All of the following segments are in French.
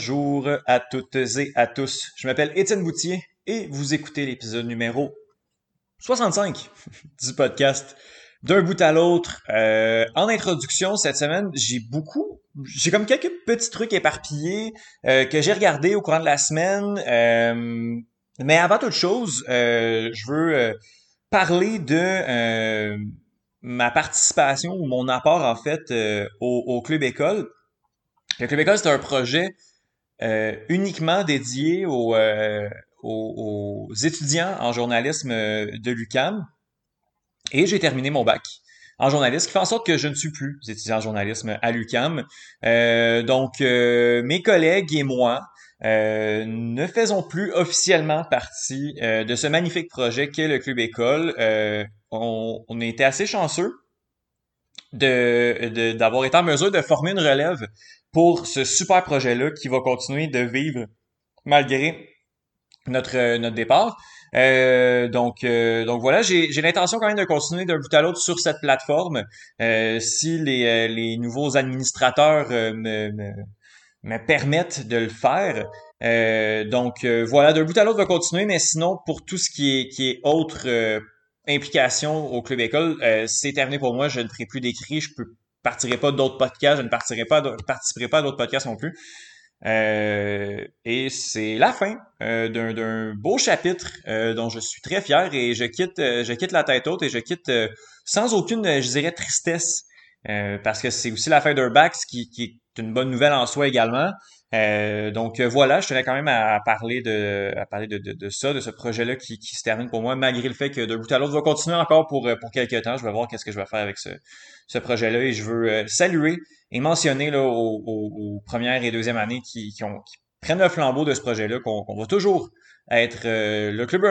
Bonjour à toutes et à tous. Je m'appelle Étienne Boutier et vous écoutez l'épisode numéro 65 du podcast d'un bout à l'autre. Euh, en introduction cette semaine, j'ai beaucoup, j'ai comme quelques petits trucs éparpillés euh, que j'ai regardés au courant de la semaine. Euh, mais avant toute chose, je veux parler de ma participation ou mon apport en fait au, au club école. Le Club École, c'est un projet euh, uniquement dédié euh, aux, étudiants en journalisme euh, de l'UCAM. Et j'ai terminé mon bac en journalisme, qui fait en sorte que je ne suis plus étudiant en journalisme à l'UCAM. donc, mes collègues et moi ne faisons plus officiellement partie de ce magnifique projet qu'est le Club École. On, été assez chanceux de d'avoir été en mesure de former une relève pour ce super projet-là qui va continuer de vivre malgré notre, euh, notre départ. Euh, donc, euh, donc voilà, j'ai l'intention quand même de continuer d'un bout à l'autre sur cette plateforme. si les, les nouveaux administrateurs me, me, me, permettent de le faire. donc voilà, d'un bout à l'autre va continuer, mais sinon pour tout ce qui est qui est autre implication au club école, c'est terminé pour moi. Je ne ferai plus d'écrit, je peux partirai pas d'autres podcasts, je ne partirai pas, participerai pas à d'autres podcasts non plus. Euh, et c'est la fin euh, d'un beau chapitre euh, dont je suis très fier et je quitte, je quitte la tête haute et je quitte sans aucune, je dirais, tristesse parce que c'est aussi la fin ce qui, qui, est une bonne nouvelle en soi également. Euh, donc euh, voilà, je tenais quand même à, parler de à parler de, ça, de ce projet-là qui, se termine pour moi, malgré le fait que de bout à l'autre va continuer encore pour, euh, pour quelques temps. Je vais voir qu'est-ce que je vais faire avec ce, ce projet-là et je veux saluer et mentionner là, aux, premières et deuxièmes années qui, qui, ont, qui prennent le flambeau de ce projet-là, qu'on va toujours être le club,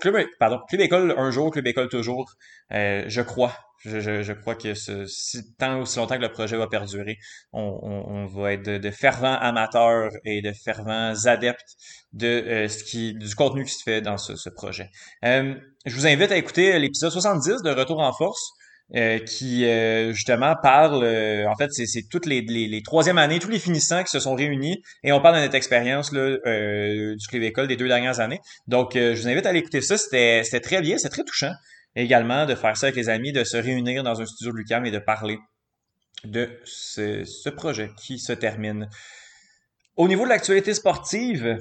club, pardon, club école un jour, club école toujours. je crois je, je, crois que ce, si, tant aussi longtemps que le projet va perdurer, on, on, va être de, fervents amateurs et de fervents adeptes de euh, ce qui du contenu qui se fait dans ce, ce projet. Euh, je vous invite à écouter l'épisode 70 de Retour en force. Euh, qui justement parle, en fait, c'est toutes les, les, troisième années, tous les finissants qui se sont réunis et on parle de notre expérience là, du club école des deux dernières années. Donc, je vous invite à aller écouter ça. C'était très bien, c'est très touchant également de faire ça avec les amis, de se réunir dans un studio de Lucam et de parler de ce, projet qui se termine. Au niveau de l'actualité sportive,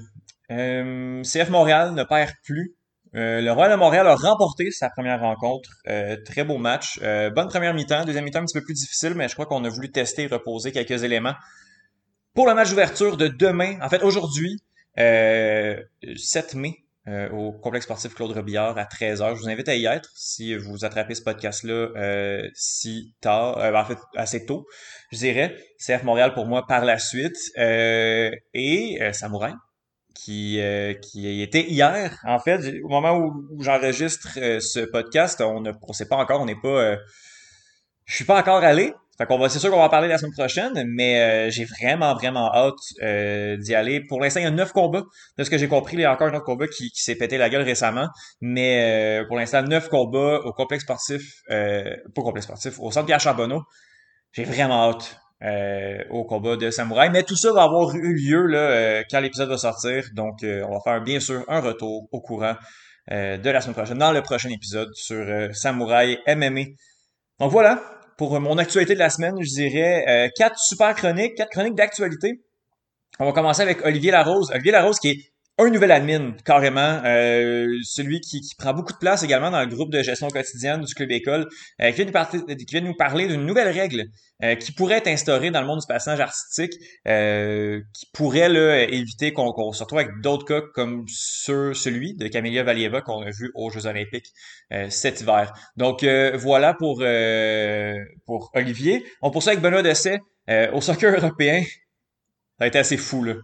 euh, CF Montréal ne perd plus. Euh, le Royal de Montréal a remporté sa première rencontre. Euh, très beau match. bonne première mi-temps. Deuxième mi-temps un petit peu plus difficile, mais je crois qu'on a voulu tester et reposer quelques éléments. Pour le match d'ouverture de demain, en fait aujourd'hui, 7 mai, euh, au complexe sportif Claude Robillard à 13h. Je vous invite à y être si vous attrapez ce podcast-là euh, si tard, euh, en fait assez tôt, je dirais. CF Montréal pour moi par la suite. et Samouraï, qui, qui était hier, en fait, au moment où, j'enregistre ce podcast, on ne sait pas encore, on n'est pas... je suis pas encore allé, fait qu'on va, c'est sûr qu'on va en parler la semaine prochaine, mais euh, j'ai vraiment, vraiment hâte euh, d'y aller. Pour l'instant, il y a neuf combats. De ce que j'ai compris, il y a encore un autre combat qui, s'est pété la gueule récemment. Mais euh, pour l'instant, neuf combats au complexe sportif, euh, pas au complexe sportif, au centre Pierre Charbonneau. J'ai vraiment hâte au combat de Samouraï. Mais tout ça va avoir eu lieu là, quand l'épisode va sortir. Donc, on va faire bien sûr un retour au courant de la semaine prochaine, dans le prochain épisode sur Samouraï MMA. Donc voilà, pour mon actualité de la semaine, je dirais euh, quatre super chroniques, quatre chroniques d'actualité. On va commencer avec Olivier Larose. Olivier Larose qui est un nouvel admin, carrément. Euh, celui qui, prend beaucoup de place également dans le groupe de gestion quotidienne du Club École, euh, qui, vient nous parler d'une nouvelle règle euh, qui pourrait être instaurée dans le monde du passage artistique, qui pourrait là, éviter qu'on se retrouve avec d'autres cas comme celui de Camélia Valieva qu'on a vu aux Jeux olympiques cet hiver. Donc voilà pour, pour Olivier. On poursuit avec Benoît Dessay au soccer européen. Ça a été assez fou, là.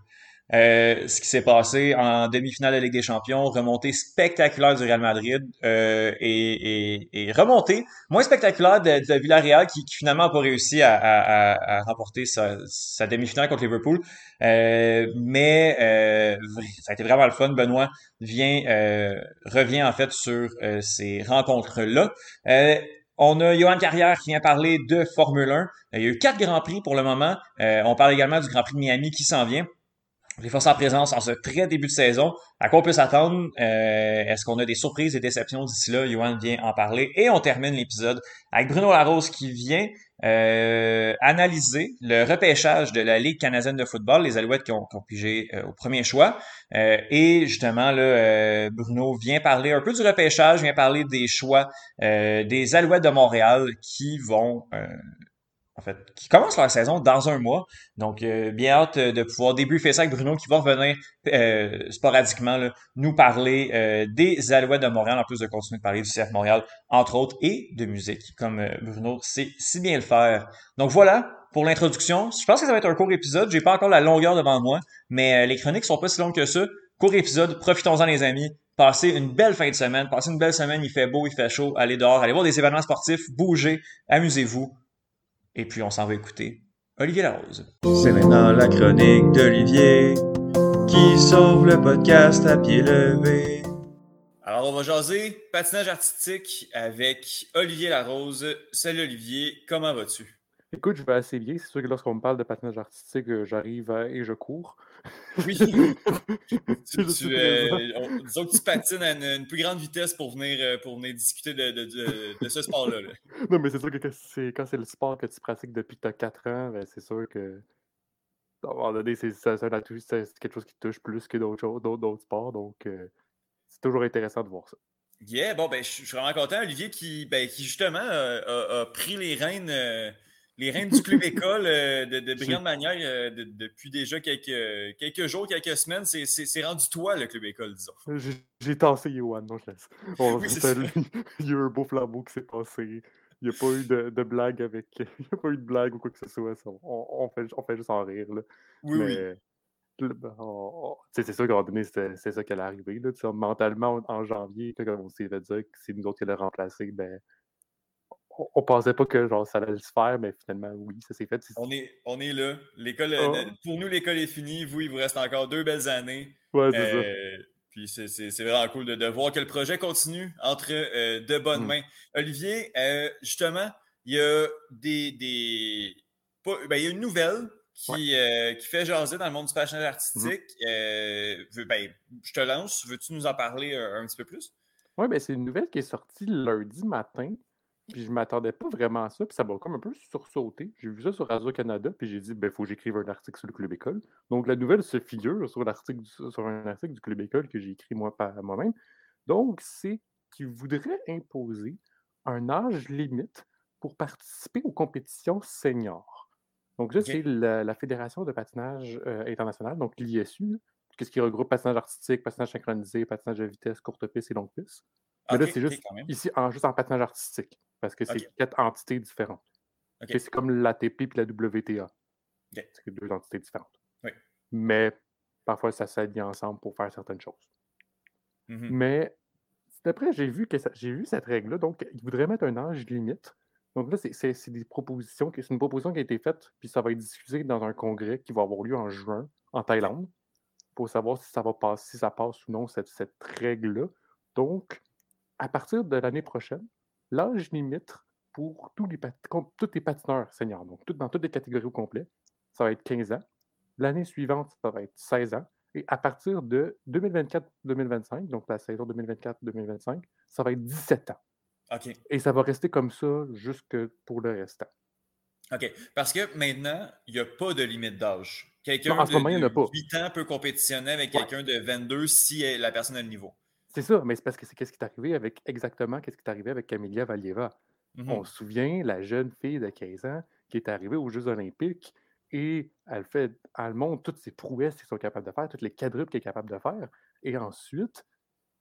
Euh, ce qui s'est passé en demi-finale de Ligue des Champions, remontée spectaculaire du Real Madrid euh, et, et, remontée moins spectaculaire de, de Villarreal qui, qui finalement n'a pas réussi à, à, à remporter sa, sa demi-finale contre Liverpool. Euh, mais ça a été vraiment le fun. Benoît vient revient en fait sur ces rencontres-là. On a Johan Carrière qui vient parler de Formule 1. Il y a eu quatre grands prix pour le moment. on parle également du Grand Prix de Miami qui s'en vient. Les forces en présence en ce très début de saison. À quoi on peut s'attendre? Euh, est-ce qu'on a des surprises et déceptions? D'ici là? Johan vient en parler. Et on termine l'épisode avec Bruno Larose qui vient euh, analyser le repêchage de la Ligue canadienne de football, les Alouettes qui ont, pigé euh, au premier choix. et justement, là, Bruno vient parler un peu du repêchage, vient parler des choix des Alouettes de Montréal qui vont en fait, qui commencent leur saison dans un mois. Donc, euh, bien hâte euh, de pouvoir débriefer ça avec Bruno qui va revenir euh, sporadiquement nous parler des Alouettes de Montréal, en plus de continuer de parler du CF Montréal, entre autres, et de musique, comme Bruno sait si bien le faire. Donc voilà pour l'introduction. Je pense que ça va être un court épisode. J'ai pas encore la longueur devant moi, mais les chroniques sont pas si longues que ça. Court épisode, profitons-en les amis. Passez une belle fin de semaine. Passez une belle semaine, il fait beau, il fait chaud. Allez dehors, allez voir des événements sportifs, bougez, amusez-vous. Et puis on s'en va écouter Olivier Larose. C'est maintenant la chronique d'Olivier qui sauve le podcast à pied levé. Alors on va jaser patinage artistique avec Olivier Larose. Salut Olivier, comment vas-tu? Écoute, je vais assez bien. C'est sûr que lorsqu'on me parle de patinage artistique, euh, j'arrive et je cours. Oui. tu, euh, disons que tu patines à une, plus grande vitesse pour venir, euh, pour venir discuter de, ce sport-là. Non, mais c'est sûr que quand c'est le sport que tu pratiques depuis que tu as 4 ans, ben, c'est sûr que à un moment donné, c'est quelque chose qui te touche plus que d'autres sports. Donc, c'est toujours intéressant de voir ça. Yeah, bon, ben, je suis vraiment content. Olivier qui, ben, qui justement a, pris les rênes les reines du club école euh, de, de manière euh, depuis déjà quelques, quelques jours, quelques semaines. C'est rendu toi, le club école, disons. J'ai tassé Yohan, non, je laisse. il y a eu un beau flambeau qui s'est passé. Il n'y a pas eu de, de, blague avec. Il n'y a pas eu de blague ou quoi que ce soit. On, on, fait, on fait juste en rire. Là. Oui, oui. Ben, c'est sûr qu'à un moment donné, c'est ça qui allait arriver. Là, mentalement, en janvier, quand on s'est fait dire que c'est nous autres qui allons remplacer, ben, on pensait pas que genre, ça allait se faire, mais finalement, oui, ça s'est fait. On est, on est là. L'école, oh. Pour nous, l'école est finie. Vous, il vous reste encore deux belles années. Ouais, c'est ça. Euh, puis c'est vraiment cool de, voir que le projet continue entre euh, de bonnes mm. mains. Olivier, euh, justement, il y a des. des ben, il y a une nouvelle qui, qui, fait jaser dans le monde du patinage artistique. Mm. ben, je te lance. Veux-tu nous en parler un, petit peu plus? Oui, ben, c'est une nouvelle qui est sortie lundi matin. Puis je m'attendais pas vraiment à ça, puis ça m'a comme un peu sursauté. J'ai vu ça sur Radio-Canada, puis j'ai dit, ben, il faut que j'écrive un article sur le Club École. Donc, la nouvelle se figure sur, l'article, sur un article du Club École que j'ai écrit moi par moi-même. Donc, c'est qu'il voudrait imposer un âge limite pour participer aux compétitions seniors. Donc, ça, c'est la, Fédération de patinage euh, international, donc l'ISU, qu'est-ce qui regroupe patinage artistique, patinage synchronisé, patinage de vitesse, courte piste et longue piste. Mais là, c'est juste ici, en, juste en patinage artistique. Parce que c'est quatre entités différentes. C'est comme l'ATP et la WTA. C'est deux entités différentes. Mais parfois, ça s'allie ensemble pour faire certaines choses. Mmh Mais d'après, j'ai vu, que j'ai vu cette règle-là. Donc, ils voudraient mettre un âge limite. Donc là, c'est des propositions. C'est une proposition qui a été faite, puis ça va être discuté dans un congrès qui va avoir lieu en juin en Thaïlande pour savoir si ça va passer, si ça passe ou non, cette, cette règle-là. Donc, à partir de l'année prochaine, l'âge limite pour tous les, tous les patineurs seniors, donc dans toutes les catégories au complet, ça va être 15 ans. L'année suivante, ça va être 16 ans. Et à partir de 2024-2025, donc la saison 2024-2025, ça va être 17 ans. OK. Et ça va rester comme ça jusque pour le restant. OK. Parce que maintenant, il n'y a pas de limite d'âge. Quelqu'un de, 8 ans peut compétitionner avec quelqu'un de 22 si la personne a le niveau. C'est ça, mais c'est parce que c'est qu'est-ce qui est arrivé avec exactement qu'est-ce qui est arrivé avec Camélia Valieva. Mmh On se souvient, la jeune fille de 15 ans qui est arrivée aux Jeux Olympiques et elle fait, elle montre toutes ses prouesses qu'elle sont capables de faire, toutes les quadruples qu'elle est capable de faire. Et ensuite,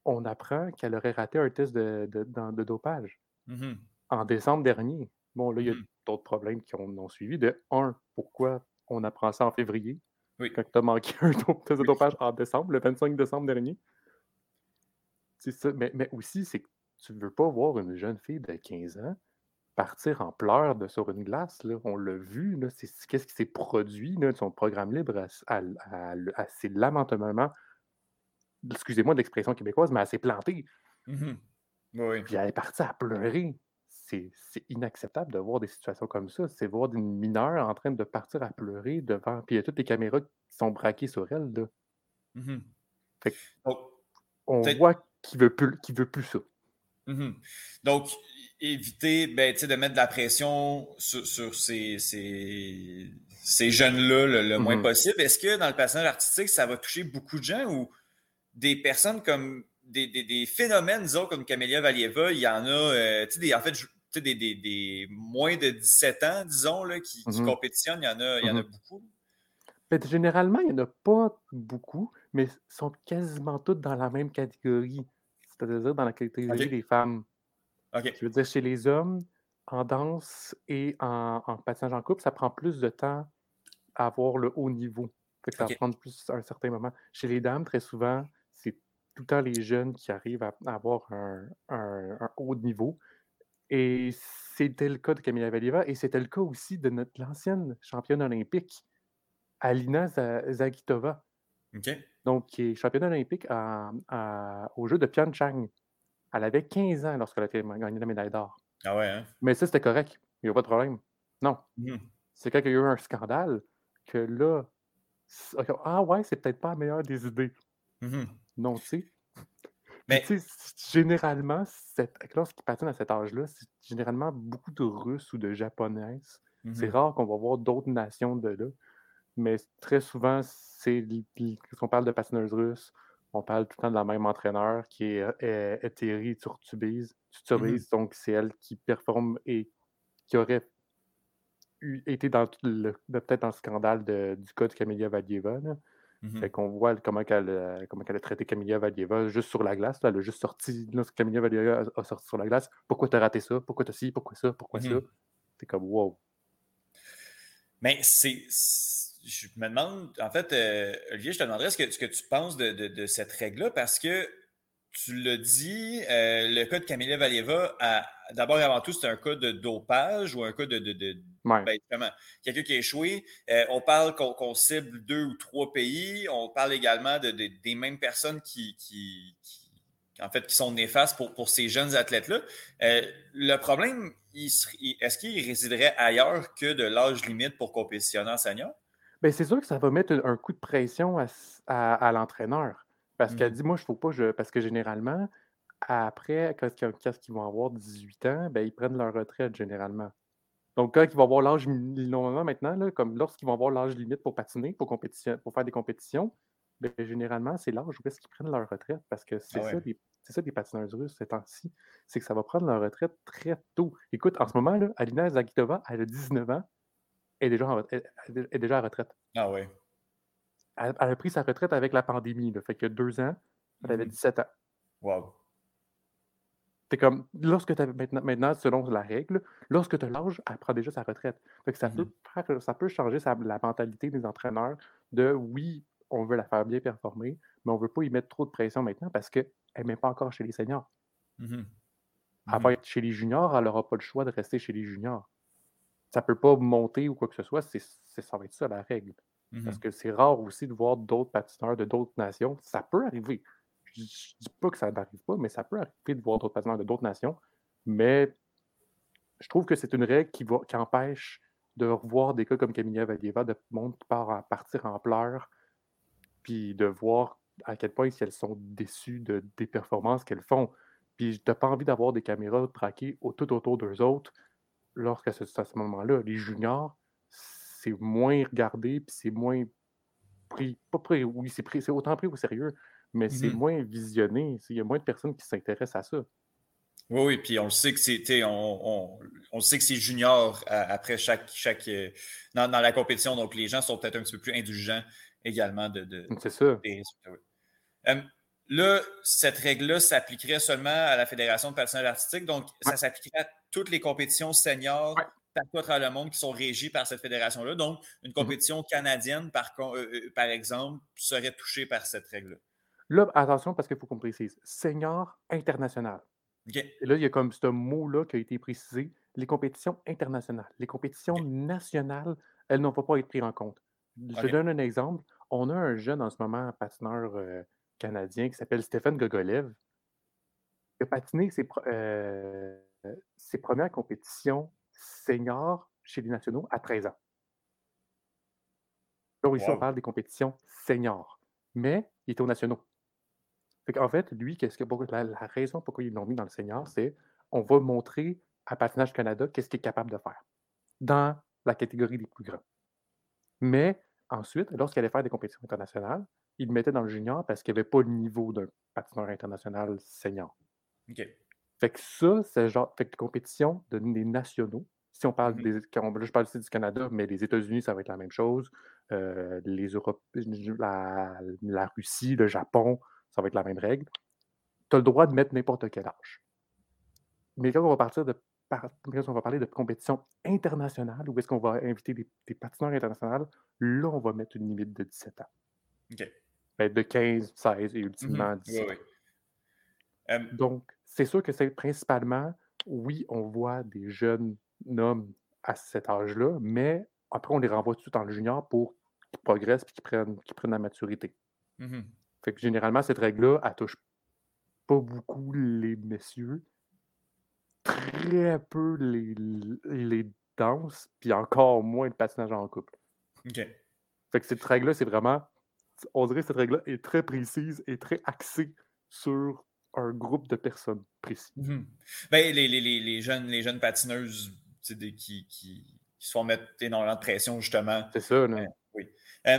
on apprend qu'elle aurait raté un test de, de, dopage mmh en décembre dernier. Bon, là, il y a mmh d'autres problèmes qui ont, suivi. De un, pourquoi on apprend ça en février? Quand tu as manqué un test de dopage en décembre, le 25 décembre dernier. Ça. Mais, mais, aussi, c'est que tu ne veux pas voir une jeune fille de 15 ans partir en pleurs de, sur une glace. Là. On l'a vu. qu'est-ce qui s'est produit là, de son programme libre assez lamentablement, excusez-moi de l'expression québécoise, mais elle s'est plantée. Mmh Puis elle est partie à pleurer. c'est inacceptable de voir des situations comme ça. C'est voir des mineurs en train de partir à pleurer devant. Puis il y a toutes les caméras qui sont braquées sur elle. Là. Fait que Donc, on voit qu'il veut plus, qu'il veut plus ça. mhm. Donc, éviter ben, de mettre de la pression sur, sur ces, ces, ces jeunes-là le, le moins Mhm. possible. Est-ce que dans le patinage artistique, ça va toucher beaucoup de gens ou des personnes comme des, des, des phénomènes, disons, comme Camélia Valieva, il y en a, euh, des- en fait, des, des, des moins de 17 ans, disons, là, qui, qui Mhm. compétitionnent, il y en a, il y en a beaucoup. Mais généralement, il n'y en a pas beaucoup, mais sont quasiment toutes dans la même catégorie. C'est-à-dire dans la catégorie des femmes. Je veux dire, chez les hommes, en danse et en, en patinage en couple, ça prend plus de temps à avoir le haut niveau. Fait que ça Ok. va prendre plus à un certain moment. Chez les dames, très souvent, c'est tout le temps les jeunes qui arrivent à, à avoir un, un- un haut niveau. Et c'était le cas de Camila Valieva et c'était le cas aussi de notre l'ancienne championne olympique, Alina Za- Zagitova, Donc qui est championne olympique à- à- aux Jeux de Pyeongchang. Elle avait 15 ans lorsqu'elle a gagné la médaille d'or. Ah ouais, hein? Mais ça, c'était correct. Il n'y a pas de problème. Non. Mhm. C'est quand il y a eu un scandale que là, c'est- ah ouais, c'est peut-être pas la meilleure des idées. Non, tu sais. Mais- tu sais, généralement, cette- lorsqu'ils patinent à cet âge-là, c'est généralement beaucoup de Russes ou de Japonaises. C'est Mhm. rare qu'on va voir d'autres nations de là. Mais très souvent, c'est quand on parle de patineuses russes, on parle tout le temps de la même entraîneur qui est euh, Eteri Turtubiz. Turtubiz, donc c'est elle qui performe et qui aurait eu- été dans de- peut-être dans le scandale de- du cas de Camélia Valieva. là. Mhm. Fait qu'on voit comment elle, a- comment elle a traité Camélia Valieva juste sur la glace. Là. Elle a juste sorti, lorsque Camélia Valieva a, a sorti sur la glace. Pourquoi t'as raté ça? Pourquoi t'as ci? Pourquoi ça? Pourquoi ça? Mhm. C'est comme wow. Mais c'est. Je me demande, en fait, euh, Olivier, je te demanderais ce que, ce que tu penses de, de- de cette règle-là, parce que tu l'as dit, euh, le cas de Camélia Valieva, d'abord et avant tout, c'est un cas de dopage ou un cas de. de, de- Ouais. ben, quelqu'un qui a échoué. Euh, on parle qu'on cible deux ou trois pays. On parle également de, de- des mêmes personnes qui, qui, qui- en fait, qui sont néfastes pour, pour ces jeunes athlètes-là. Euh, le problème, est-ce qu'il résiderait ailleurs que de l'âge limite pour compétitionner en senior? Ben, c'est sûr que ça va mettre un, coup de pression à, s- à- à l'entraîneur. Parce qu'elle Mhm. dit, moi, je ne pas. Je... Parce que généralement, après, quand, ils- quand ils vont avoir 18 ans, ben, ils prennent leur retraite généralement. Donc, quand ils vont avoir l'âge, normalement maintenant, là, comme lorsqu'ils vont avoir l'âge limite pour patiner, pour, compétition, pour faire des compétitions, ben, généralement, c'est l'âge où est-ce qu'ils prennent leur retraite. Parce que c'est Ah ouais. ça, c'est ça des patineuses russes ces temps-ci. C'est que ça va prendre leur retraite très tôt. Écoute, en ce moment, là, Alina Zagitova, elle a 19 ans, est déjà en, est déjà à retraite. Ah ouais. Elle, elle a pris sa retraite avec la pandémie. Là, fait que deux ans, elle avait Mhm. 17 ans. Wow. C'est comme, lorsque tu maintenant, maintenant, selon la règle, lorsque tu l'âge, elle prend déjà sa retraite. Fait que ça, Mhm. peut, faire- ça peut changer sa- la mentalité des entraîneurs de oui, on veut la faire bien performer, mais on veut pas y mettre trop de pression maintenant parce qu'elle n'est même pas encore chez les seniors. Mhm. Elle va être chez les juniors, elle n'aura pas le choix de rester chez les juniors. Ça peut pas monter ou quoi que ce soit, c'est, ça va être ça la règle. Mhm. Parce que c'est rare aussi de voir d'autres patineurs de d'autres nations. Ça peut arriver. Je ne dis pas que ça n'arrive pas, mais ça peut arriver de voir d'autres patineurs de d'autres nations. Mais je trouve que c'est une règle qui, va, qui empêche de revoir des cas comme Camilla Valieva, de monde part partir en pleurs, puis de voir à quel point si elles sont déçues de, des performances qu'elles font. Puis tu n'as pas envie d'avoir des caméras traquées au- tout autour d'eux autres lorsqu'à ce, à ce moment-là. Les juniors, c'est moins regardé, puis c'est moins pris. Pas pris, oui, c'est pris, c'est autant pris au sérieux, mais c'est Mhm. moins visionné. Il y a moins de personnes qui s'intéressent à ça. Oui, oui, puis on le sait que sais, on, on, on sait que c'est junior à- après chaque, chaque euh, dans, dans la compétition, donc les gens sont peut-être un petit peu plus indulgents également de, de- C'est ça. des résultats. oui. Euh, là, cette règle-là s'appliquerait seulement à la Fédération de patinage artistique, donc ça s'appliquerait à toutes les compétitions seniors Ouais. partout à travers le monde qui sont régies par cette fédération-là. Donc, une compétition canadienne, par, euh, euh, par exemple, serait touchée par cette règle-là. Là, attention, parce qu'il faut qu'on précise. Senior international. Et là, il y a comme ce mot-là qui a été précisé. Les compétitions internationales. Les compétitions nationales, elles n'ont pas être prises en compte. Je donne un exemple. On a un jeune en ce moment, patineur euh, canadien, qui s'appelle Stéphane Gogolev. Il a patiné ses euh, ses premières compétitions seniors chez les nationaux à 13 ans. Donc ici, on Wow. parle des compétitions seniors. Mais il était aux nationaux. en fait, lui, qu'est-ce que, la raison pourquoi ils l'ont mis dans le senior, c'est on va montrer à Patinage Canada qu'est-ce qu'il est capable de faire dans la catégorie des plus grands. Mais ensuite, lorsqu'il allait faire des compétitions internationales, il le mettait dans le junior parce qu'il n'y avait pas le niveau d'un patineur international senior. OK. Fait que ça, c'est genre. Fait que compétition de, des nationaux. Si on parle Mhm. des. quand on- là, je parle ici du Canada, mais les États-Unis, ça va être la même chose. Euh, les Europe, la, la Russie, le Japon, ça va être la même règle. Tu as le droit de mettre n'importe quel âge. Mais quand on va partir de. par- Quand on va parler de compétition internationale, où est-ce qu'on va inviter des, des patineurs internationaux, là, on va mettre une limite de 17 ans. OK. Ben, de 15, 16 et ultimement Mhm. 17 Oui, oui. Euh, Donc, c'est sûr que c'est principalement, oui, on voit des jeunes hommes à cet âge-là, mais après, on les renvoie tout de suite dans le junior pour qu'ils progressent et qu'ils prennent, qu'ils prennent la maturité. mhm. Fait que généralement, cette règle-là, elle touche pas beaucoup les messieurs, très peu les, les danses, puis encore moins le patinage en couple. OK. Fait que cette règle-là, c'est vraiment, on dirait que cette règle-là est très précise et très axée sur un groupe de personnes précis. Mhm. Ben, les, les, les, les jeunes, les jeunes patineuses des- qui, qui, qui se font mettre énormément de pression, justement. C'est ça, là. Oui. Euh,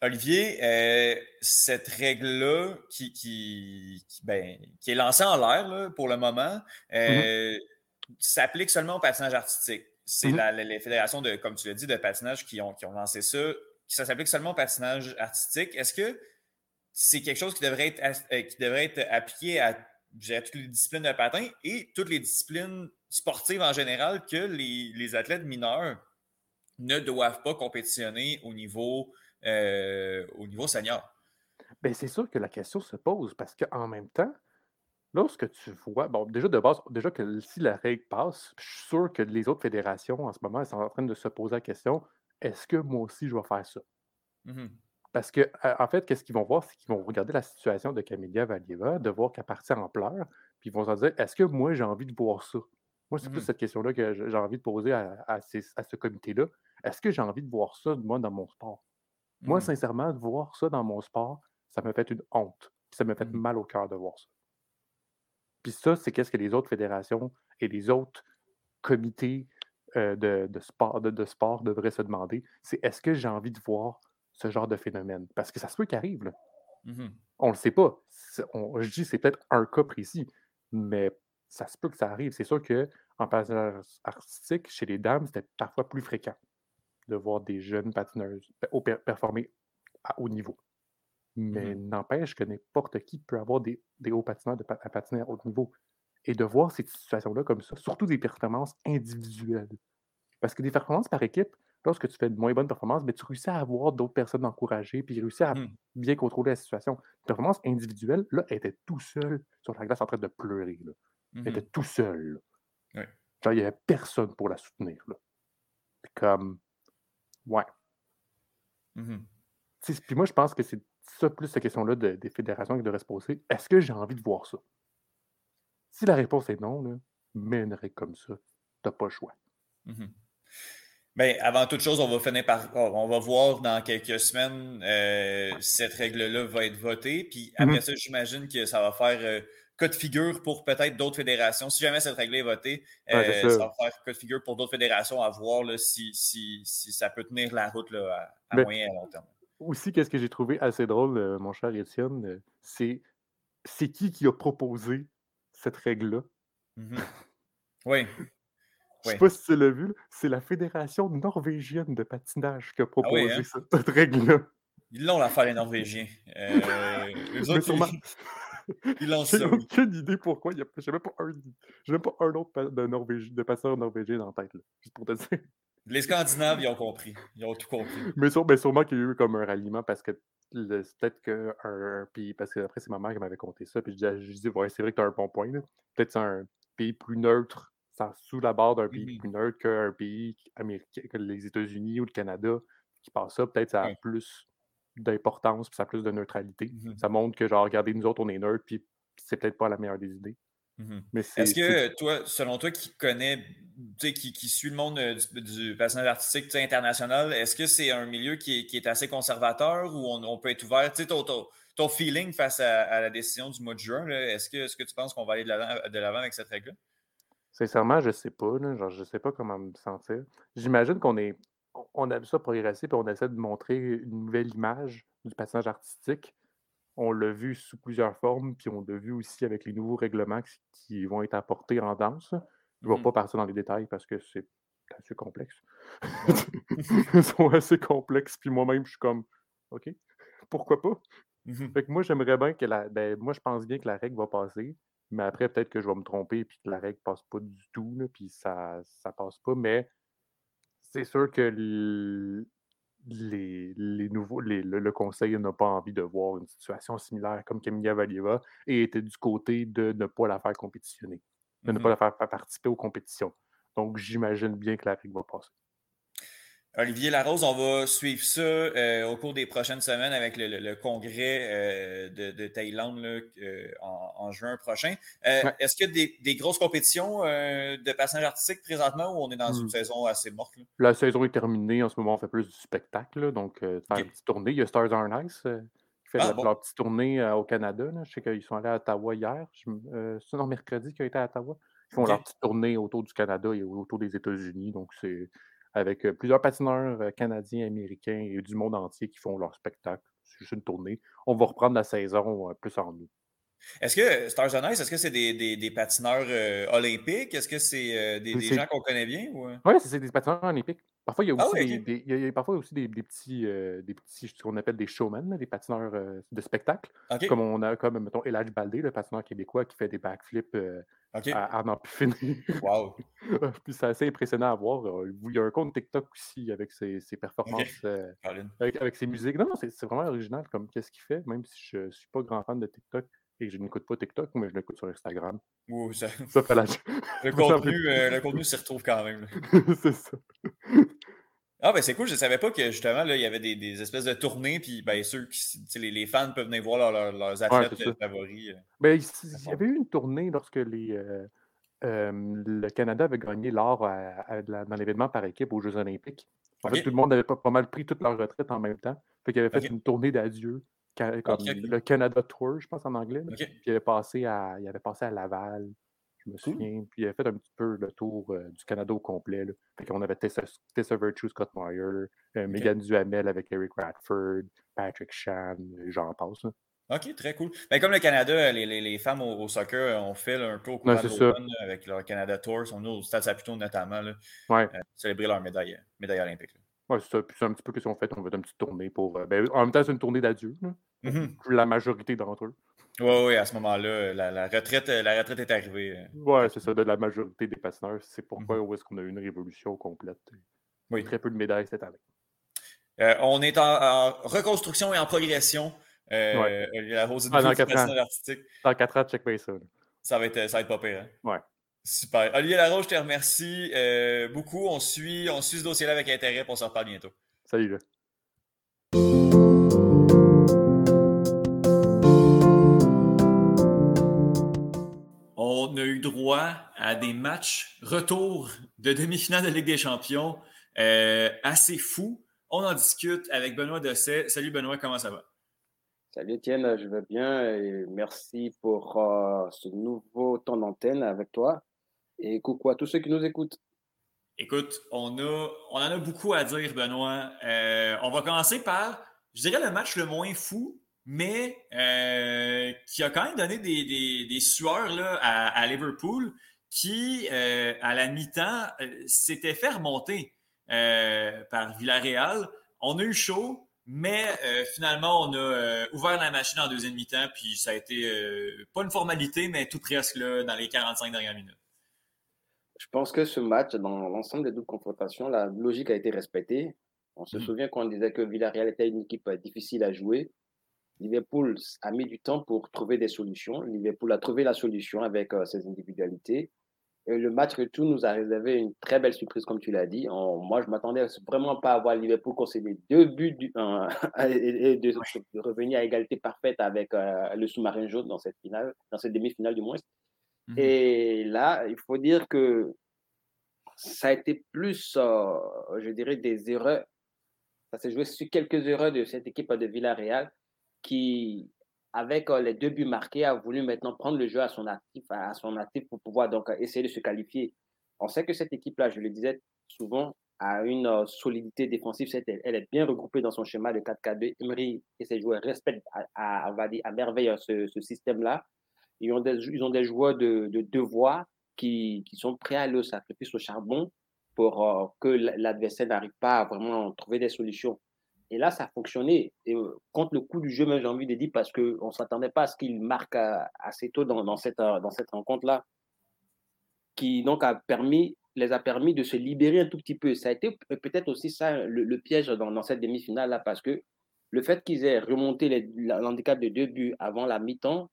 Olivier, euh, cette règle-là qui, qui, qui, ben, qui est lancée en l'air pour le moment euh, s'applique seulement au patinage artistique. C'est la- la- les fédérations de, comme tu l'as dit, de patinage qui ont, qui ont lancé ça. Ça s'applique seulement au patinage artistique. Est-ce que c'est quelque chose qui devrait être, euh, appliqué à, toutes les disciplines de patin et toutes les disciplines sportives en général que les, athlètes mineurs ne doivent pas compétitionner au niveau, euh, au niveau senior? Ben, c'est sûr que la question se pose parce qu'en même temps, lorsque tu vois, bon, déjà de base, déjà que si la règle passe, je suis sûr que les autres fédérations en ce moment elles sont en train de se poser la question est-ce que moi aussi je vais faire ça? Mhm. Parce que, en fait, qu'est-ce qu'ils vont voir C'est qu'ils vont regarder la situation de Camélia Valieva, de voir qu'elle partit en pleurs, puis ils vont se dire est-ce que moi j'ai envie de voir ça? Moi, c'est plus Mhm. cette question-là que j'ai envie de poser à, à ces- à ce comité-là. Est-ce que j'ai envie de voir ça, moi, dans mon sport? Moi, Mhm. sincèrement, de voir ça dans mon sport, ça me fait une honte. Puis ça me fait mal au cœur de voir ça. Puis ça, c'est qu'est-ce que les autres fédérations et les autres comités euh, de, de sport, de, de sport devraient se demander. C'est est-ce que j'ai envie de voir ce genre de phénomène? Parce que ça se peut qu'il arrive. Là. Mhm. On ne le sait pas. On- je dis c'est peut-être un cas précis, mais ça se peut que ça arrive. C'est sûr qu'en patinage artistique, chez les dames, c'était parfois plus fréquent de voir des jeunes patineuses per- performer à haut niveau. Mais n'empêche que n'importe qui peut avoir des, des hauts patineurs de à patiner à haut niveau. Et de voir ces situations-là comme ça, surtout des performances individuelles. Parce que des performances par équipe, lorsque tu fais de moins bonnes performances, mais tu réussis à avoir d'autres personnes encouragées, puis réussis à Mhm. bien contrôler la situation. Une performance individuelle, là, elle était tout seul sur la glace en train de pleurer. là. Elle était tout seul. Genre, il n'y avait personne pour la soutenir. Là. Comme, ouais. Sais, Puis moi, je pense que c'est ça plus cette question-là de- des fédérations qui devraient se poser. Est-ce que j'ai envie de voir ça? Si la réponse est non, là, mets une règle comme ça. T'as pas le choix. Mhm. Ben, avant toute chose, on va finir par. oh, On va voir dans quelques semaines euh, si cette règle-là va être votée. Puis après Mhm. ça, j'imagine que ça va faire euh, cas de figure pour peut-être d'autres fédérations. Si jamais cette règle est votée, Ouais, c'est euh, ça. va faire cas de figure pour d'autres fédérations à voir là, si, si, si ça peut tenir la route là, à, à Mais- moyen et à long terme. Aussi, qu'est-ce que j'ai trouvé assez drôle, euh, mon cher Étienne, c'est c'est qui qui a proposé cette règle-là? Mhm. Oui. Je sais Oui. pas si tu l'as vu, c'est la Fédération norvégienne de patinage qui a proposé hein? cette, cette règle-là. Ils l'ont l'affaire les Norvégiens. Euh, eux autres, sûrement- ils, lancent J'ai aucune idée pourquoi. a- J'ai même pas un, j'ai même pas un autre de, de passeur norvégien dans la tête, là, juste pour te dire. Les Scandinaves, ils ont compris. Ils ont tout compris. Mais, mais sûrement qu'il y a eu comme un ralliement parce que peut-être qu'un un pays, parce que après c'est ma mère qui m'avait conté ça, puis je dis, je dis ouais, c'est vrai que tu as un bon point. Peut-être c'est un pays plus neutre, sous la barre d'un pays plus neutre qu'un pays américain, que les États-Unis ou le Canada qui passe ça. Peut-être ça a Ouais. plus d'importance, puis ça a plus de neutralité. Mhm. Ça montre que, genre, regardez, nous autres, on est neutres, puis c'est peut-être pas la meilleure des idées. Mhm. Est-ce que toi, selon toi, qui connais, qui, qui suit le monde euh, du, personnage artistique international, est-ce que c'est un milieu qui est, assez conservateur ou on, peut être ouvert? Tu sais, ton, feeling face à, la décision du mois de juin, est-ce que, que tu penses qu'on va aller de l'avant avec cette règle-là? Sincèrement, je ne sais pas. genre, je ne sais pas comment me sentir. J'imagine qu'on est. On a vu ça progresser, puis on essaie de montrer une nouvelle image du personnage artistique on l'a vu sous plusieurs formes, puis on l'a vu aussi avec les nouveaux règlements qui vont être apportés en danse. Je ne vais mmh pas partir dans les détails parce que c'est assez complexe. Ils sont assez complexes, puis moi-même, je suis comme, OK, pourquoi pas? Mmh fait que moi, j'aimerais bien que la. Ben, moi, je pense bien que la règle va passer, mais après, peut-être que je vais me tromper, puis que la règle passe pas du tout, puis ça, ça passe pas, mais c'est sûr que les, le, Conseil n'a pas envie de voir une situation similaire comme Camilla Valieva et était du côté de ne pas la faire compétitionner, de ne pas mmh la faire participer aux compétitions. Donc, j'imagine bien que la règle va passer. Olivier Larose, on va suivre ça euh, au cours des prochaines semaines avec le, congrès euh, de, Thaïlande euh, en, juin prochain. Est-ce qu'il y a des, grosses compétitions de passages artistiques présentement ou on est dans une hmm. saison assez morte? La saison est terminée. En ce moment, on fait plus du spectacle. donc, faire une petite tournée. Il y a Stars Are Nice qui fait ah, leur, petite tournée au Canada. Je sais qu'ils sont allés à Ottawa hier. C'est non mercredi qu'ils ont été à Ottawa. Ils font leur petite tournée autour du Canada et autour des États-Unis. Donc, c'est avec plusieurs patineurs canadiens, américains et du monde entier qui font leur spectacle. C'est juste une tournée. On va reprendre la saison plus en nous. Est-ce que Stars on Ice, est-ce que c'est des, patineurs olympiques? Est-ce que c'est des, gens qu'on connaît bien? Oui, c'est des patineurs olympiques. Parfois, il y a ah aussi, des, il y a parfois aussi des, petits, des petits, ce qu'on appelle des showmen, des patineurs de spectacle. Comme on a, comme, mettons, Elage Baldé, le patineur québécois qui fait des backflips à, n'en plus finir. Wow. Puis c'est assez impressionnant à voir. Il y a un compte TikTok aussi avec ses, performances, avec, ses musiques. Non, non, c'est vraiment original comme qu'est-ce qu'il fait, même si je ne suis pas grand fan de TikTok et que je n'écoute pas TikTok, mais je l'écoute sur Instagram. ça... fait la... le, contenu, euh, le contenu s'y retrouve quand même. c'est ça. Ah ben c'est cool, je savais pas que justement là, il y avait des, des espèces de tournées, puis ben ceux qui les, les, fans peuvent venir voir leurs athlètes favoris. Euh. Ben, il, y avait eu une tournée lorsque les, euh, le Canada avait gagné l'or dans l'événement par équipe aux Jeux Olympiques. En fait, tout le monde avait pas, pas, mal pris toute leur retraite en même temps. Fait qu'il avait fait une tournée d'adieu, comme le Canada Tour, je pense en anglais. Puis il avait passé à, il avait passé à Laval, je me souviens. Puis il a fait un petit peu le tour euh, du Canada au complet. Là. Fait qu'on avait Tessa, Tessa Virtue, Scott Meyer, euh, Megan Duhamel avec Eric Radford, Patrick Chan, j'en passe. OK, très cool. Ben, comme le Canada, les, les, les femmes au, soccer ont fait un peu au cours de avec leur Canada Tour. Ils sont venus au Stade Saputo notamment là, ouais. euh, célébrer leur médaille, médaille olympique. Oui, c'est ça. Puis c'est un petit peu ce qu'ils ont fait. On veut une petite tournée pour. Ben, en même temps, c'est une tournée d'adieu. Mm-hmm. La majorité d'entre eux. Oui, oui, à ce moment-là, la, retraite, la retraite est arrivée. Euh. Oui, c'est ça, de la majorité des patineurs. C'est pourquoi mm-hmm. est-ce qu'on a eu une révolution complète. Oui. Très peu de médailles cette année. Euh, on est en, reconstruction et en progression. Euh, La rose ah, dans 4 ans. artistique. Dans 4 ans, check ça. Ça va, être, ça va être pas pire. Hein? Ouais. Super. Olivier Laroche, je te remercie beaucoup. On suit, on suit ce dossier-là avec intérêt. On se reparle bientôt. Salut. Là. On a eu droit à des matchs retour de demi-finale de Ligue des Champions euh, assez fous. On en discute avec Benoît Dosset. Salut Benoît, comment ça va? Salut Étienne, je vais bien et merci pour euh, ce nouveau temps d'antenne avec toi. Et coucou à tous ceux qui nous écoutent. Écoute, on, a, on en a beaucoup à dire, Benoît. Euh, on va commencer par, je dirais, le match le moins fou, mais euh, qui a quand même donné des, des, sueurs là, à, Liverpool, qui, euh, à la mi-temps, euh, s'était fait remonter par Villarreal. On a eu chaud, mais finalement, on a ouvert la machine en deuxième mi-temps, puis ça a été pas une formalité, mais tout presque là, dans les 45 dernières minutes. Je pense que ce match, dans l'ensemble des deux confrontations, la logique a été respectée. On se mm. souvient qu'on disait que Villarreal était une équipe difficile à jouer. Liverpool a mis du temps pour trouver des solutions. Liverpool a trouvé la solution avec euh, ses individualités. Et le match retour nous a réservé une très belle surprise, comme tu l'as dit. moi, je m'attendais vraiment pas à voir Liverpool concéder deux buts du, et de, revenir à égalité parfaite avec euh, le sous-marin jaune dans cette finale, dans cette demi-finale du moins. Mhm. Et là, il faut dire que ça a été plus, euh, je dirais, des erreurs. Ça s'est joué sur quelques erreurs de cette équipe de Villarreal qui, avec euh, les deux buts marqués, a voulu maintenant prendre le jeu à son actif, à son actif pour pouvoir donc essayer de se qualifier. On sait que cette équipe-là, je le disais souvent, a une euh, solidité défensive. Elle est bien regroupée dans son schéma de 4-4-2. Emery et ses joueurs respectent à, à merveille ce, système-là. Ils ont des, joueurs de, de devoir qui, sont prêts à aller au sacrifice au charbon pour euh, que l'adversaire n'arrive pas à vraiment trouver des solutions. Et là, ça a fonctionné. Et euh, contre le coup du jeu, j'ai envie de dire, parce qu'on ne s'attendait pas à ce qu'il marque assez tôt dans, dans cette, rencontre-là, qui donc a permis les a permis de se libérer un tout petit peu. Ça a été peut-être aussi ça le, piège dans, cette demi-finale-là, parce que le fait qu'ils aient remonté l'handicap de deux buts avant la mi-temps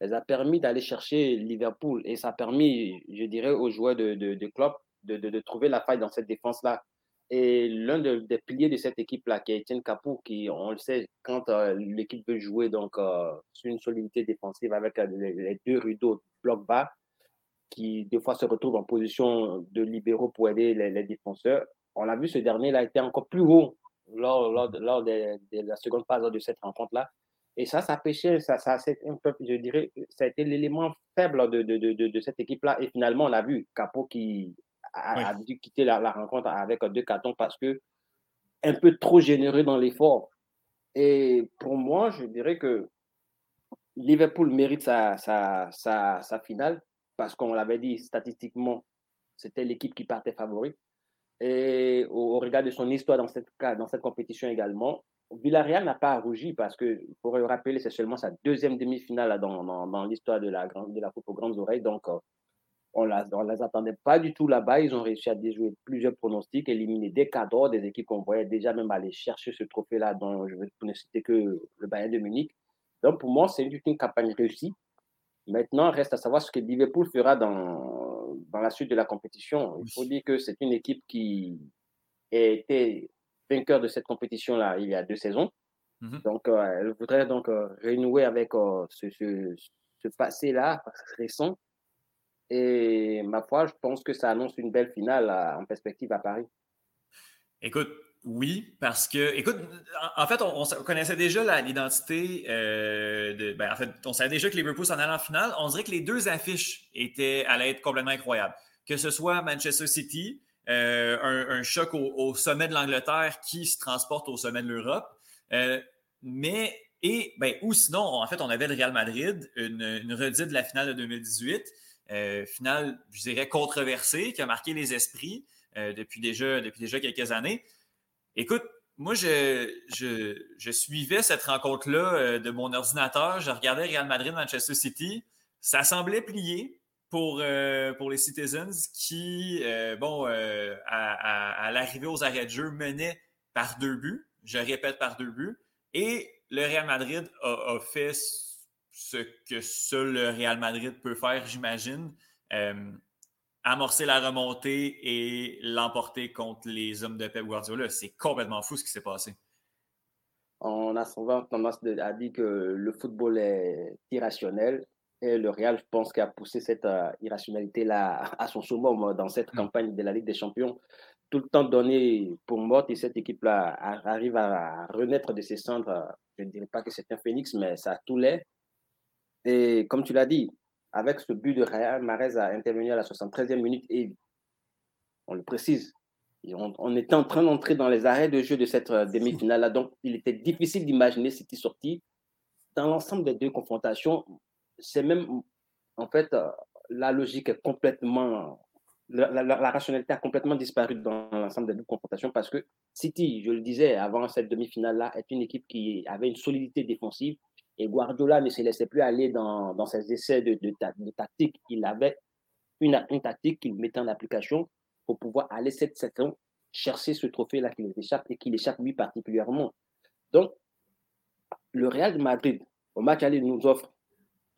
les a permis d'aller chercher Liverpool et ça a permis, je dirais, aux joueurs de, de, Klopp de, trouver la faille dans cette défense-là. Et l'un des piliers de cette équipe-là, qui est Etienne Capou, qui, on le sait, quand euh, l'équipe veut jouer donc, euh, sur une solidité défensive avec euh, les, deux rideaux bloc bas, qui des fois se retrouve en position de libéraux pour aider les, défenseurs. On l'a vu, ce dernier là été encore plus haut lors, lors, lors de, la seconde phase de cette rencontre-là. Et ça, ça pêché, ça, ça un peu, je dirais, ça a été l'élément faible de, de, de, cette équipe-là. Et finalement, on a vu Capo qui a, dû quitter la, la, rencontre avec deux cartons parce que un peu trop généreux dans l'effort. Et pour moi, je dirais que Liverpool mérite sa, sa, sa, sa finale parce qu'on l'avait dit statistiquement, c'était l'équipe qui partait favorite. Et au, regard de son histoire dans cette, dans cette compétition également, Villarreal n'a pas rougi parce que, pour le rappeler, c'est seulement sa deuxième demi-finale dans, dans, dans l'histoire de la, de la Coupe aux Grandes Oreilles. Donc, euh, on ne les attendait pas du tout là-bas. Ils ont réussi à déjouer plusieurs pronostics, éliminer des cadres, des équipes qu'on voyait déjà même aller chercher ce trophée-là, dont je ne citer que le Bayern de Munich. Donc, pour moi, c'est une, campagne réussie. Maintenant, reste à savoir ce que Liverpool fera dans, dans la suite de la compétition. Il faut dire que c'est une équipe qui a été vainqueur de cette compétition-là il y a deux saisons. Mhm. Donc, euh, elle voudrait donc euh, renouer avec euh, ce, ce, ce passé-là récent. Et ma foi, je pense que ça annonce une belle finale en perspective à Paris. Écoute, oui, parce que, écoute, en, fait, on, connaissait déjà l'identité euh, de. Ben, en fait, on savait déjà que Liverpool s'en allait en finale. On dirait que les deux affiches étaient, allaient être complètement incroyables. Que ce soit Manchester City, euh, un, choc au, sommet de l'Angleterre qui se transporte au sommet de l'Europe. Euh, mais, et, ben, ou sinon, en fait, on avait le Real Madrid, une, une redite de la finale de 2018. Finale, je dirais, controversée, qui a marqué les esprits depuis, déjà, depuis déjà quelques années. Écoute, moi, je, suivais cette rencontre-là euh, de mon ordinateur. Je regardais Real Madrid-Manchester City. Ça semblait plier pour, euh, les Citizens qui, euh, bon, à, l'arrivée aux arrêts de jeu, menaient par deux buts. Je répète, par deux buts. Et le Real Madrid a, a fait ce que seul le Real Madrid peut faire, j'imagine amorcer la remontée et l'emporter contre les hommes de Pep Guardiola. C'est complètement fou ce qui s'est passé. On a souvent tendance à dire que le football est irrationnel. Et le Real, je pense, qui a poussé cette euh, irrationalité-là à son summum dans cette mm. campagne de la Ligue des Champions. Tout le temps donné pour mort et cette équipe-là arrive à renaître de ses cendres. Je ne dirais pas que c'est un phénix, mais ça a tout l'air. Et comme tu l'as dit, avec ce but de Real, Marez a intervenu à la 73e minute et on le précise, on, était en train d'entrer dans les arrêts de jeu de cette euh, demi-finale-là, donc il était difficile d'imaginer qui sorti. Dans l'ensemble des deux confrontations, c'est même, en fait, euh, la logique est complètement, la, rationalité a complètement disparu dans l'ensemble des deux confrontations parce que City, je le disais avant cette demi-finale-là, est une équipe qui avait une solidité défensive, et Guardiola ne se laissait plus aller dans, dans ses essais de, de, tactique. Il avait une, tactique qu'il mettait en application pour pouvoir aller cette saison chercher ce trophée-là qui lui échappe et qui l'échappe lui particulièrement. Donc, le Real de Madrid, au match aller, nous offre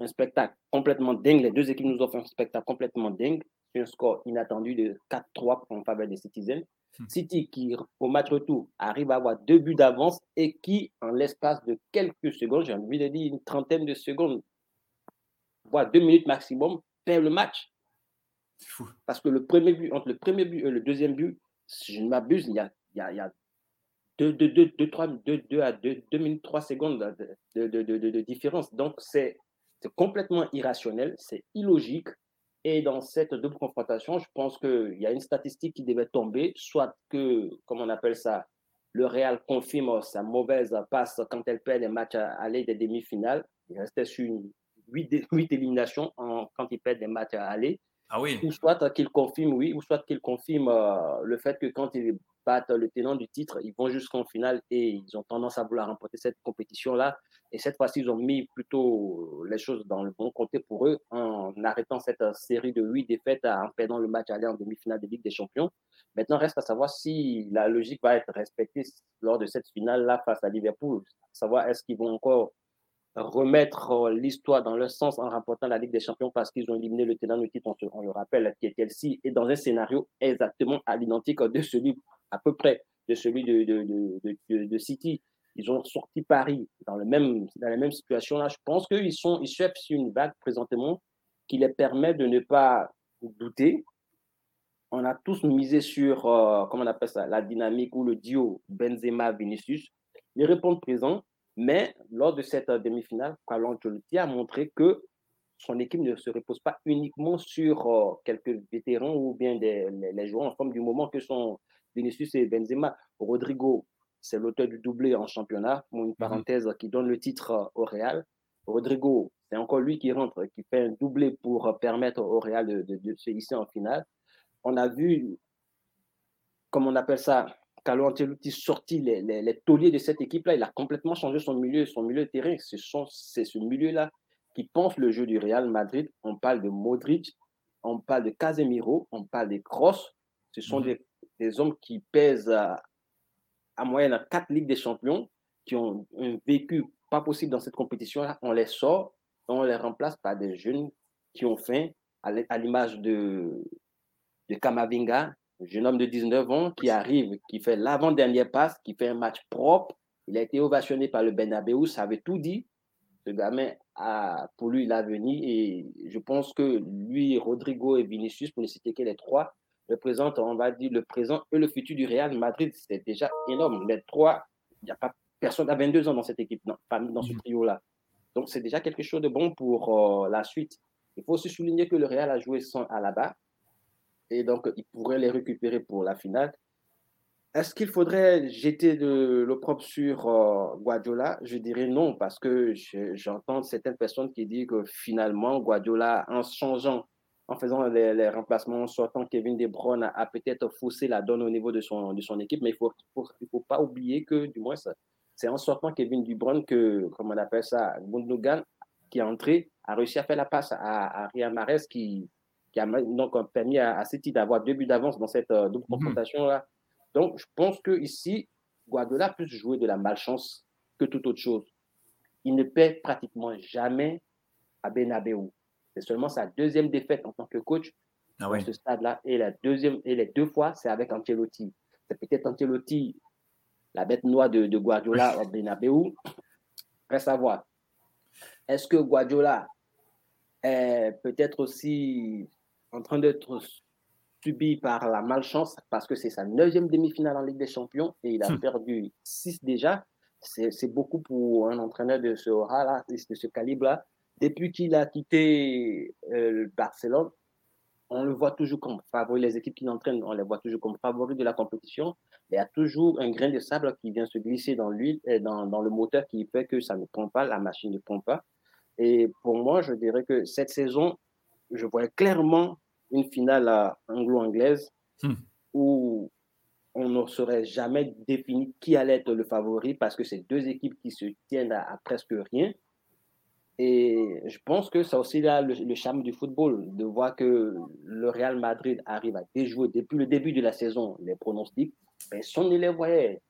un spectacle complètement dingue. Les deux équipes nous offrent un spectacle complètement dingue. Un score inattendu de 4-3 en faveur des Citizens. Hmm. City qui, au match retour, arrive à avoir deux buts d'avance et qui, en l'espace de quelques secondes, j'ai envie de dire une trentaine de secondes, voire deux minutes maximum, perd le match. Fou. Parce que le premier but, entre le premier but et le deuxième but, si je ne m'abuse, il y a, il y a, il y a 2, 2, 2, 2, 3, 2, 2 à 2, 2 minutes 3 secondes de, de, de, de différence. Donc, c'est complètement irrationnel, c'est illogique. Et dans cette double confrontation, je pense qu'il y a une statistique qui devait tomber, soit que, comme on appelle ça, le Real confirme sa mauvaise passe quand elle perd les matchs à aller des demi-finales. Il restait sur une 8, 8 éliminations en, quand il perd des matchs à aller. Ah oui. Ou soit qu'il confirme, oui, ou soit qu'il confirme euh, le fait que quand ils battent le tenant du titre, ils vont jusqu'en finale et ils ont tendance à vouloir remporter cette compétition-là. Et cette fois-ci, ils ont mis plutôt les choses dans le bon côté pour eux en arrêtant cette série de huit défaites en perdant le match aller en demi-finale de Ligue des Champions. Maintenant, reste à savoir si la logique va être respectée lors de cette finale-là face à Liverpool. Savoir est-ce qu'ils vont encore remettre l'histoire dans leur sens en remportant la Ligue des Champions parce qu'ils ont éliminé le tenant du titre, on, le rappelle, qui est Chelsea, et dans un scénario exactement à l'identique de celui, à peu près, de celui de, de, de, de City. Ils ont sorti Paris dans, le même, dans la même situation là. Je pense qu'ils sont, ils sur une vague présentement qui les permet de ne pas douter. On a tous misé sur, euh, comment on appelle ça, la dynamique ou le duo Benzema-Vinicius. Ils répondent présents, mais lors de cette euh, demi-finale, Carlo Ancelotti a montré que son équipe ne se repose pas uniquement sur euh, quelques vétérans ou bien des, les, joueurs en forme du moment que sont Vinicius et Benzema. Rodrigo c'est l'auteur du doublé en championnat, une mhm. parenthèse qui donne le titre euh, au Real. Rodrigo, c'est encore lui qui rentre, qui fait un doublé pour euh, permettre au Real de, se hisser en finale. On a vu, comme on appelle ça, Carlo Ancelotti sorti les, les, tauliers de cette équipe-là. Il a complètement changé son milieu, son milieu de terrain. C'est ce milieu-là qui pense le jeu du Real Madrid. On parle de Modric, on parle de Casemiro, on parle de Kroos. Ce sont mhm. des, des, hommes qui pèsent à, à moyenne quatre Ligues des Champions qui ont un vécu pas possible dans cette compétition-là. On les sort, on les remplace par des jeunes qui ont faim, à l'image de, de Kamavinga, un jeune homme de 19 ans qui arrive, qui fait l'avant-dernière passe, qui fait un match propre. Il a été ovationné par le Benabeu, ça avait tout dit. Ce gamin a pour lui l'avenir et je pense que lui, Rodrigo et Vinicius, pour ne citer que les trois, représente, on va dire, le présent et le futur du Real Madrid. C'est déjà énorme. Les trois, il n'y a pas personne à 22 ans dans cette équipe, non, pas dans ce mm. trio-là. Donc, c'est déjà quelque chose de bon pour euh, la suite. Il faut aussi souligner que le Real a joué sans Alaba et donc il pourrait les récupérer pour la finale. Est-ce qu'il faudrait jeter de l'opprobre sur euh, Guardiola? Je dirais non, parce que j'entends certaines personnes qui disent que finalement, Guardiola, en changeant en faisant les, remplacements, sortant Kevin De Bruyne a, peut-être faussé la donne au niveau de son, de son équipe, mais il ne faut, faut pas oublier que, du moins, c'est en sortant Kevin De Bruyne que, comme on appelle ça, Gundogan, qui est entré, a réussi à faire la passe à, à Riyad Mahrez, qui, qui a donc permis à, à City d'avoir deux buts d'avance dans cette euh, double mhm. confrontation-là. Donc, je pense que ici, Guardiola plus joué de la malchance que toute autre chose. Il ne perd pratiquement jamais à Benabeu. C'est seulement sa deuxième défaite en tant que coach à ah ce stade-là. Et la deuxième, et les deux fois, c'est avec Ancelotti. C'est peut-être Ancelotti, la bête noire de, Guardiola au Benabeu. Reste à voir. Est-ce que Guardiola est peut-être aussi en train d'être subi par la malchance parce que c'est sa neuvième demi-finale en Ligue des Champions et il a hmm. perdu six déjà? C'est beaucoup pour un entraîneur de ce, de ce calibre-là depuis qu'il a quitté euh, Barcelone, on le voit toujours comme favori. Les équipes qui l'entraînent, on les voit toujours comme favoris de la compétition. Il y a toujours un grain de sable qui vient se glisser dans l'huile et dans, dans, le moteur qui fait que ça ne pompe pas, la machine ne pompe pas. Et pour moi, je dirais que cette saison, je voyais clairement une finale anglo-anglaise hmm. où on ne saurait jamais défini qui allait être le favori parce que c'est deux équipes qui se tiennent à presque rien. Et je pense que ça aussi là le, charme du football, de voir que le Real Madrid arrive à déjouer depuis le début de la saison les pronostics. Personne ne les voyait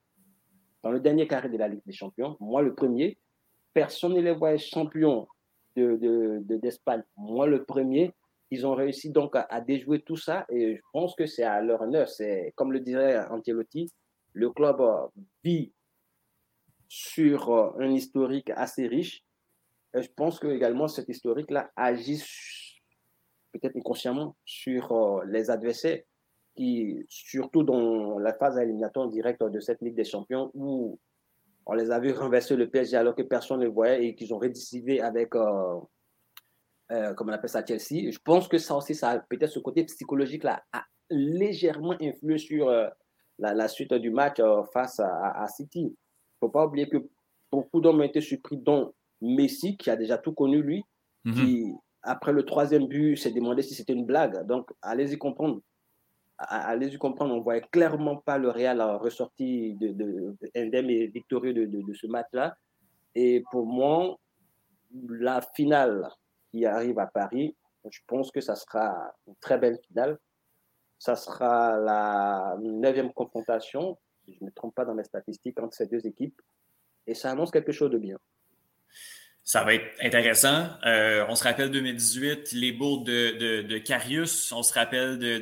dans le dernier carré de la Ligue des Champions. Moi, le premier. Personne ne les voyait champions d'Espagne. De, de, Moi, le premier. Ils ont réussi donc à, déjouer tout ça et je pense que c'est à leur honneur. C'est, comme le dirait Ancelotti, le club vit sur euh, un historique assez riche je pense que également cet historique-là agit peut-être inconsciemment, sur euh, les adversaires, qui, surtout dans la phase éliminatoire directe de cette Ligue des Champions, où on les a vu renverser le PSG alors que personne ne le voyait et qu'ils ont rédécidé avec, euh, euh, comment on appelle ça, Chelsea. Je pense que ça aussi, ça peut-être ce côté psychologique-là a légèrement influé sur la, suite du match face à, City. Il ne faut pas oublier que beaucoup d'hommes ont été surpris, dont Messi, qui a déjà tout connu lui, mhm. qui, après le troisième but, s'est demandé si c'était une blague. Donc, allez-y comprendre. Allez-y comprendre, on ne voyait clairement pas le Real ressorti de, de, indemne et victorieux de, de ce match-là. Et pour moi, la finale qui arrive à Paris, je pense que ça sera une très belle finale. Ça sera la neuvième confrontation, si je ne me trompe pas dans mes statistiques, entre ces deux équipes. Et ça annonce quelque chose de bien. Ça va être intéressant. Euh, on se rappelle 2018, les bourdes de, de, Carius. On se rappelle de,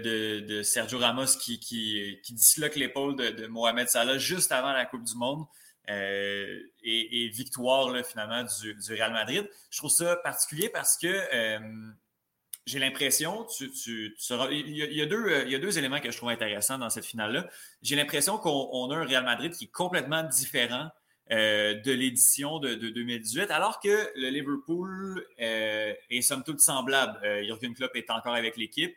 de Sergio Ramos qui, qui, qui disloque l'épaule de, Mohamed Salah juste avant la Coupe du Monde. Euh, et, victoire finalement du, du, Real Madrid. Je trouve ça particulier parce que euh, j'ai l'impression, tu, tu, il, y a, deux, il y a deux éléments que je trouve intéressants dans cette finale-là. J'ai l'impression qu'on a un Real Madrid qui est complètement différent de l'édition de, 2018, alors que le Liverpool euh, est somme toute semblable. Euh, Jurgen Klopp est encore avec l'équipe.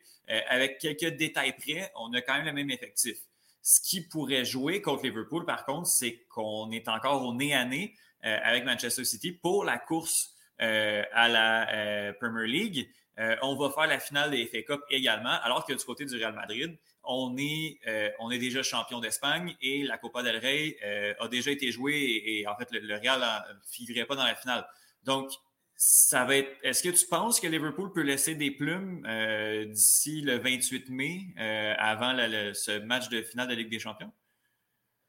avec quelques détails près, on a quand même le même effectif. Ce qui pourrait jouer contre Liverpool, par contre, c'est qu'on est encore au nez à nez avec Manchester City pour la course à la Premier League. On va faire la finale des FA Cup également, alors que du côté du Real Madrid, on est, euh, déjà champion d'Espagne et la Copa del Rey euh, a déjà été jouée et, en fait, le, Real ne figurait pas dans la finale. Donc, ça va être. Est-ce que tu penses que Liverpool peut laisser des plumes euh, d'ici le 28 mai, avant ce match de finale de Ligue des Champions?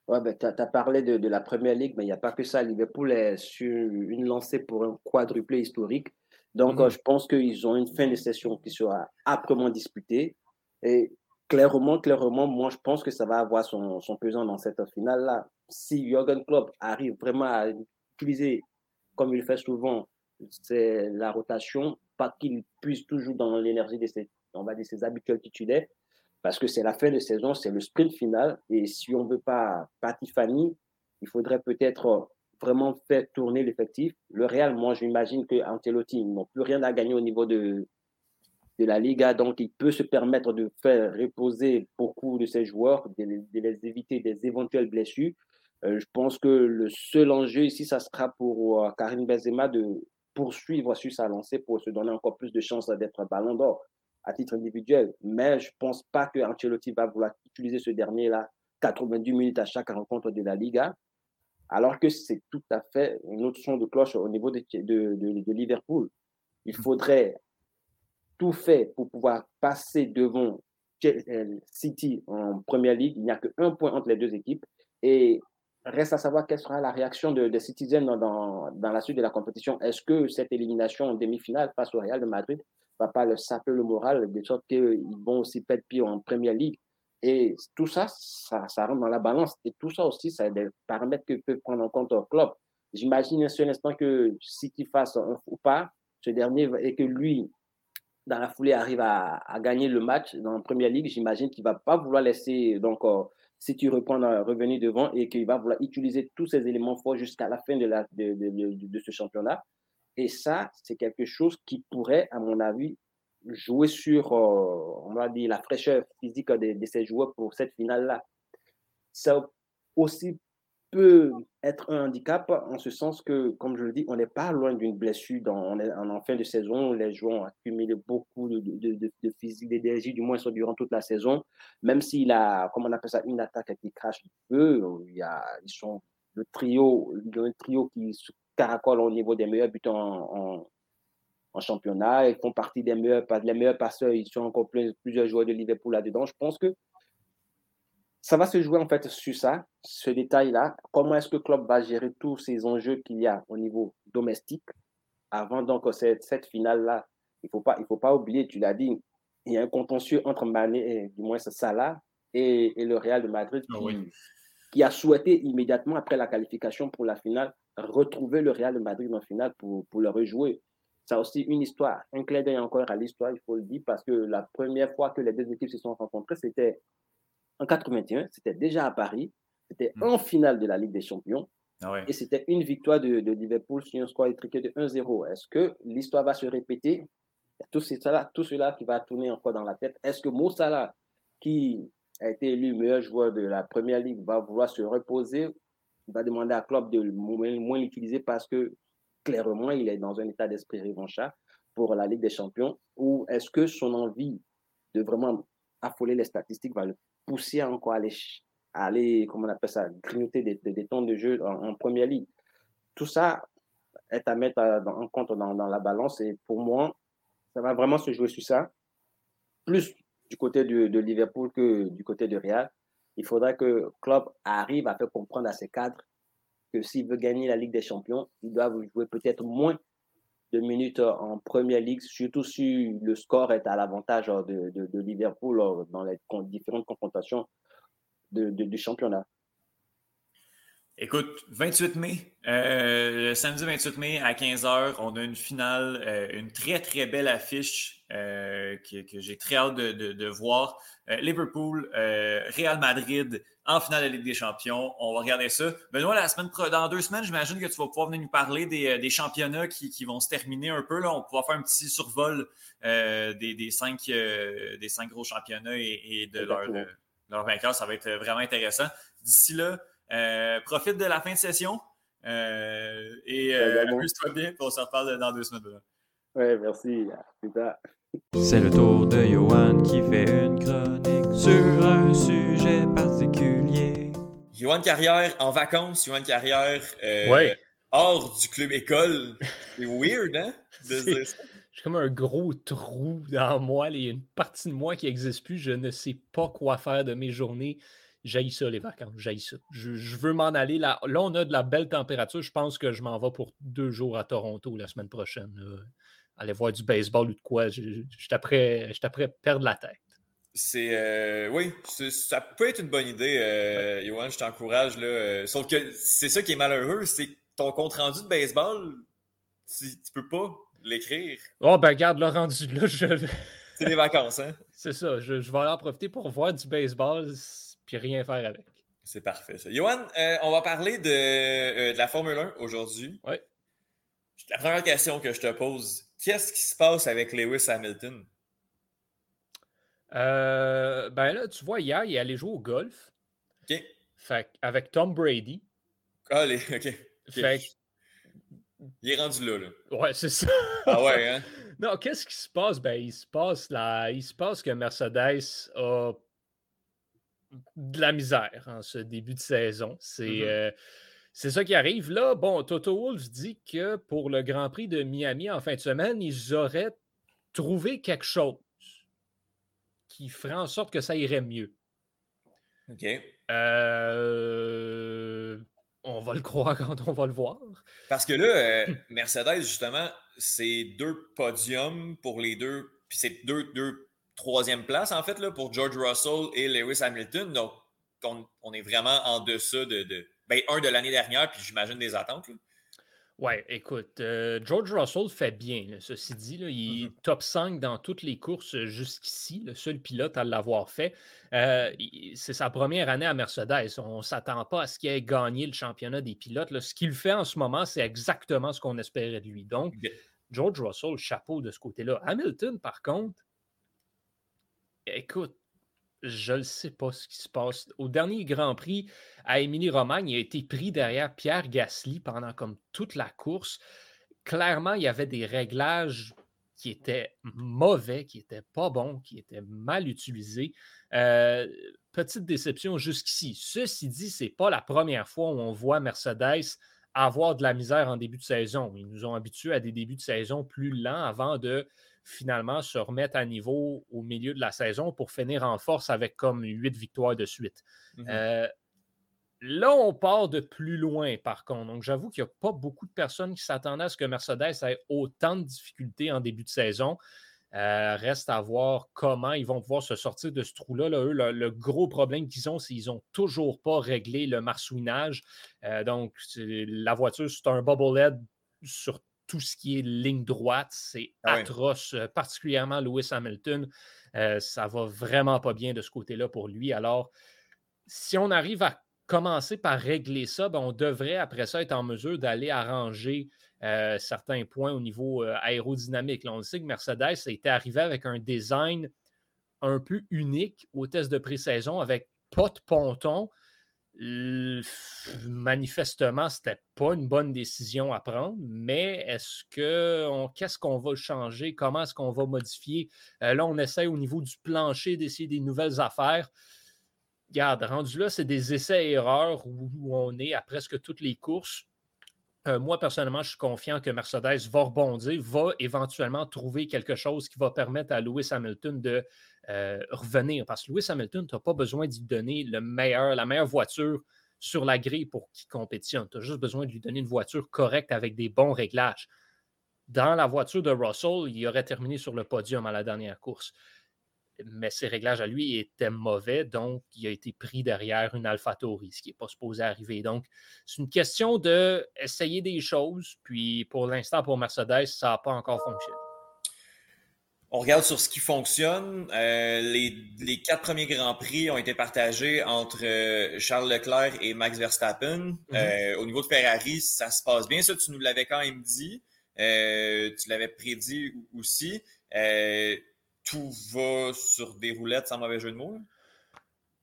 Oui, ben, tu as, parlé de, la Première Ligue, mais il n'y a pas que ça. Liverpool est sur une lancée pour un quadruplé historique. Donc, mm-hmm. je pense qu'ils ont une fin de session qui sera âprement disputée. Et clairement, clairement, moi, je pense que ça va avoir son, son pesant dans cette finale-là. Si Jürgen Klopp arrive vraiment à utiliser, comme il fait souvent, c'est la rotation, pas qu'il puisse toujours dans l'énergie de ses, on va dire, ses habituels titulaires, parce que c'est la fin de saison, c'est le sprint final, et si on ne veut pas Patifani, il faudrait peut-être vraiment faire tourner l'effectif. Le Real, moi, j'imagine que Ancelotti plus rien à gagner au niveau de, de la Liga, donc il peut se permettre de faire reposer beaucoup de ses joueurs, de, les éviter des éventuelles blessures. Euh, je pense que le seul enjeu ici, ça sera pour euh, Karim Benzema de poursuivre sur sa lancée pour se donner encore plus de chances d'être ballon d'or à titre individuel. Mais je ne pense pas que Ancelotti va vouloir utiliser ce dernier-là 90 minutes à chaque rencontre de la Liga, alors que c'est tout à fait une autre son de cloche au niveau de, de, de Liverpool. Il faudrait tout fait pour pouvoir passer devant City en première ligue. Il n'y a qu'un point entre les deux équipes. Et reste à savoir quelle sera la réaction de, Citizen dans, dans, la suite de la compétition. Est-ce que cette élimination en demi-finale face au Real de Madrid ne va pas leur saper le moral, de sorte qu'ils vont aussi perdre pied en première ligue Et tout ça, ça, ça, rentre dans la balance. Et tout ça aussi, ça des paramètres que peut prendre en compte le club. J'imagine un seul instant que City fasse un ou pas, ce dernier, et que lui, dans la foulée, arrive à, gagner le match dans la première ligue, j'imagine qu'il ne va pas vouloir laisser, donc, euh, si tu reprends, revenir devant et qu'il va vouloir utiliser tous ces éléments forts jusqu'à la fin de, la, de, de, ce championnat. Et ça, c'est quelque chose qui pourrait, à mon avis, jouer sur, euh, on va dire, la fraîcheur physique de, ces joueurs pour cette finale-là. Ça aussi peut être un handicap en ce sens que, comme je le dis, on n'est pas loin d'une blessure dans, en fin de saison. Les joueurs ont accumulé beaucoup de, de, physique, d'énergie, du moins durant toute la saison. Même s'il a, comme on appelle ça, une attaque qui crache un peu, il y a, ils sont le trio, le trio qui se caracole au niveau des meilleurs buteurs en, en, championnat. Ils font partie des meilleurs, les meilleurs passeurs. Ils sont encore plusieurs joueurs de Liverpool là-dedans. Je pense que ça va se jouer en fait sur ça, ce détail-là. Comment est-ce que le club va gérer tous ces enjeux qu'il y a au niveau domestique avant donc cette, cette finale-là? Il ne faut, pas, il faut pas oublier, tu l'as dit, il y a un contentieux entre Mané, et, du moins Salah, et, et le Real de Madrid ah qui, qui, a souhaité immédiatement après la qualification pour la finale retrouver le Real de Madrid en finale pour, pour le rejouer. Ça a aussi une histoire, un clin d'œil encore à l'histoire, il faut le dire, parce que la première fois que les deux équipes se sont rencontrées, c'était en 81, c'était déjà à Paris, c'était mm. en finale de la Ligue des Champions. Ah et c'était une victoire de, Liverpool sur un score étriqué de 1-0. Est-ce que l'histoire va se répéter? Tout cela, tout cela qui va tourner encore dans la tête. Est-ce que Moussala, qui a été élu meilleur joueur de la Première Ligue, va vouloir se reposer? Il va demander à Klopp de moins l'utiliser parce que clairement, il est dans un état d'esprit revanchard pour la Ligue des Champions Ou est-ce que son envie de vraiment affoler les statistiques va le pousser encore à aller, aller comment on appelle ça, grignoter des, temps de jeu en, Première Ligue? Tout ça est à mettre en compte dans, dans la balance. Et pour moi, ça va vraiment se jouer sur ça. Plus du côté de, de Liverpool que du côté de Real. Il faudra que Klopp arrive à faire comprendre à ses cadres que s'il veut gagner la Ligue des Champions, il doit jouer peut-être moins de minutes en première ligue, surtout si le score est à l'avantage de, de, Liverpool dans les différentes confrontations du championnat. Écoute, 28 mai, euh, le samedi 28 mai à 15h, on a une finale, euh, une très très belle affiche euh, que, j'ai très hâte de, voir. Euh, Liverpool, euh, Real Madrid en finale de la Ligue des Champions. On va regarder ça. Benoît, la semaine dans deux semaines, j'imagine que tu vas pouvoir venir nous parler des, des championnats qui, qui, vont se terminer un peu. Là. On pourra faire un petit survol des, des, cinq, des cinq gros championnats et, et de leur, leur vainqueur. Ça va être vraiment intéressant. D'ici là, euh, profite de la fin de session. Euh, et euh, amuse-toi bien, on se reparle dans deux semaines. Oui, merci. C'est le tour de Johan qui fait une chronique sur un sujet particulier. Johan Carrière en vacances, Johan Carrière ouais. hors du club école. C'est weird, hein? J'ai comme un gros trou dans moi. Il y a une partie de moi qui n'existe plus. Je ne sais pas quoi faire de mes journées. J'aille ça, les vacances. J'aille ça. Je, veux m'en aller. Là, là, on a de la belle température. Je pense que je m'en vais pour deux jours à Toronto la semaine prochaine. Aller voir du baseball ou de quoi. Je, je, à perdre la tête. C'est euh, oui, ça peut être une bonne idée, euh, Johan, je t'encourage là. Euh, sauf que c'est ça qui est malheureux, c'est ton compte rendu de baseball, tu, tu peux pas l'écrire. Oh ben garde le rendu là, je... C'est des vacances, hein? C'est ça, je, je, vais en profiter pour voir du baseball puis rien faire avec. C'est parfait, ça. Johan, euh, on va parler de, euh, de la Formule 1 aujourd'hui. Oui. La première question que je te pose, qu'est-ce qui se passe avec Lewis Hamilton? Euh, ben là, tu vois, hier, il est allé jouer au golf. OK. Fait, avec Tom Brady. Ah, les, OK. Fait, il est rendu là, là. Ouais, c'est ça. Ah ouais, hein? non, qu'est-ce qui se passe? Ben, il se passe là, il se passe que Mercedes a de la misère en ce début de saison. C'est mmh euh, ça qui arrive. Là, bon, Toto Wolff dit que pour le Grand Prix de Miami en fin de semaine, ils auraient trouvé quelque chose qui ferait en sorte que ça irait mieux. OK. Euh, on va le croire quand on va le voir. Parce que là, euh, Mercedes, justement, c'est deux podiums pour les deux. Puis c'est deux, deux troisième place, en fait, là, pour George Russell et Lewis Hamilton. Donc, on, est vraiment en deçà de, de ben, un de l'année dernière, puis j'imagine des attentes. Oui, Ouais, écoute, euh, George Russell fait bien, ceci dit. il est mm-hmm. top 5 dans toutes les courses jusqu'ici, le seul pilote à l'avoir fait. Euh, c'est sa première année à Mercedes. On ne s'attend pas à ce qu'il ait gagné le championnat des pilotes. Ce qu'il fait en ce moment, c'est exactement ce qu'on espérait de lui. Donc, George Russell, chapeau de ce côté-là. Hamilton, par contre, Écoute, je ne sais pas ce qui se passe. Au dernier Grand Prix à Émilie-Romagne, il a été pris derrière Pierre Gasly pendant comme toute la course. Clairement, il y avait des réglages qui étaient mauvais, qui n'étaient pas bons, qui étaient mal utilisés. Euh, petite déception jusqu'ici. Ceci dit, ce n'est pas la première fois où on voit Mercedes avoir de la misère en début de saison. Ils nous ont habitués à des débuts de saison plus lents avant de finalement se remettre à niveau au milieu de la saison pour finir en force avec comme huit victoires de suite. Mhm. Euh, là, on part de plus loin, par contre. Donc, j'avoue qu'il n'y a pas beaucoup de personnes qui s'attendaient à ce que Mercedes ait autant de difficultés en début de saison. Euh, reste à voir comment ils vont pouvoir se sortir de ce trou-là. eux, le, gros problème qu'ils ont, c'est qu'ils n'ont toujours pas réglé le marsouinage. Euh, donc, la voiture, c'est un bubble head sur tout ce qui est ligne droite. C'est Ah ouais. atroce, euh, particulièrement Lewis Hamilton. Euh, ça va vraiment pas bien de ce côté-là pour lui. Alors, si on arrive à commencer par régler ça, ben, on devrait après ça être en mesure d'aller arranger euh, certains points au niveau euh, aérodynamique. Là, on sait que Mercedes a été arrivé avec un design un peu unique au test de pré-saison avec pas de ponton. Manifestement, c'était pas une bonne décision à prendre, mais est-ce que qu'est-ce qu'on va changer? Comment est-ce qu'on va modifier? Euh, là, on essaie au niveau du plancher d'essayer des nouvelles affaires. Regarde, rendu là, c'est des essais-erreurs où, où on est à presque toutes les courses. Euh, moi, personnellement, je suis confiant que Mercedes va rebondir, va éventuellement trouver quelque chose qui va permettre à Lewis Hamilton de euh, revenir. Parce que Lewis Hamilton, tu n'as pas besoin d'y donner la meilleure voiture sur la grille pour qu'il compétitionne. Tu as juste besoin de lui donner une voiture correcte avec des bons réglages. Dans la voiture de Russell, il aurait terminé sur le podium à la dernière course. Mais ses réglages à lui étaient mauvais, donc il a été pris derrière une AlphaTauri, ce qui n'est pas supposé arriver. Donc, c'est une question d'essayer des choses, puis pour l'instant, pour Mercedes, ça n'a pas encore fonctionné. On regarde sur ce qui fonctionne. Euh, les, les quatre premiers Grands Prix ont été partagés entre euh, Charles Leclerc et Max Verstappen. Euh, au niveau de Ferrari, ça se passe bien. Ça, tu nous l'avais quand même dit. Euh, tu l'avais prédit aussi. Euh, tout va sur des roulettes sans mauvais jeu de mots.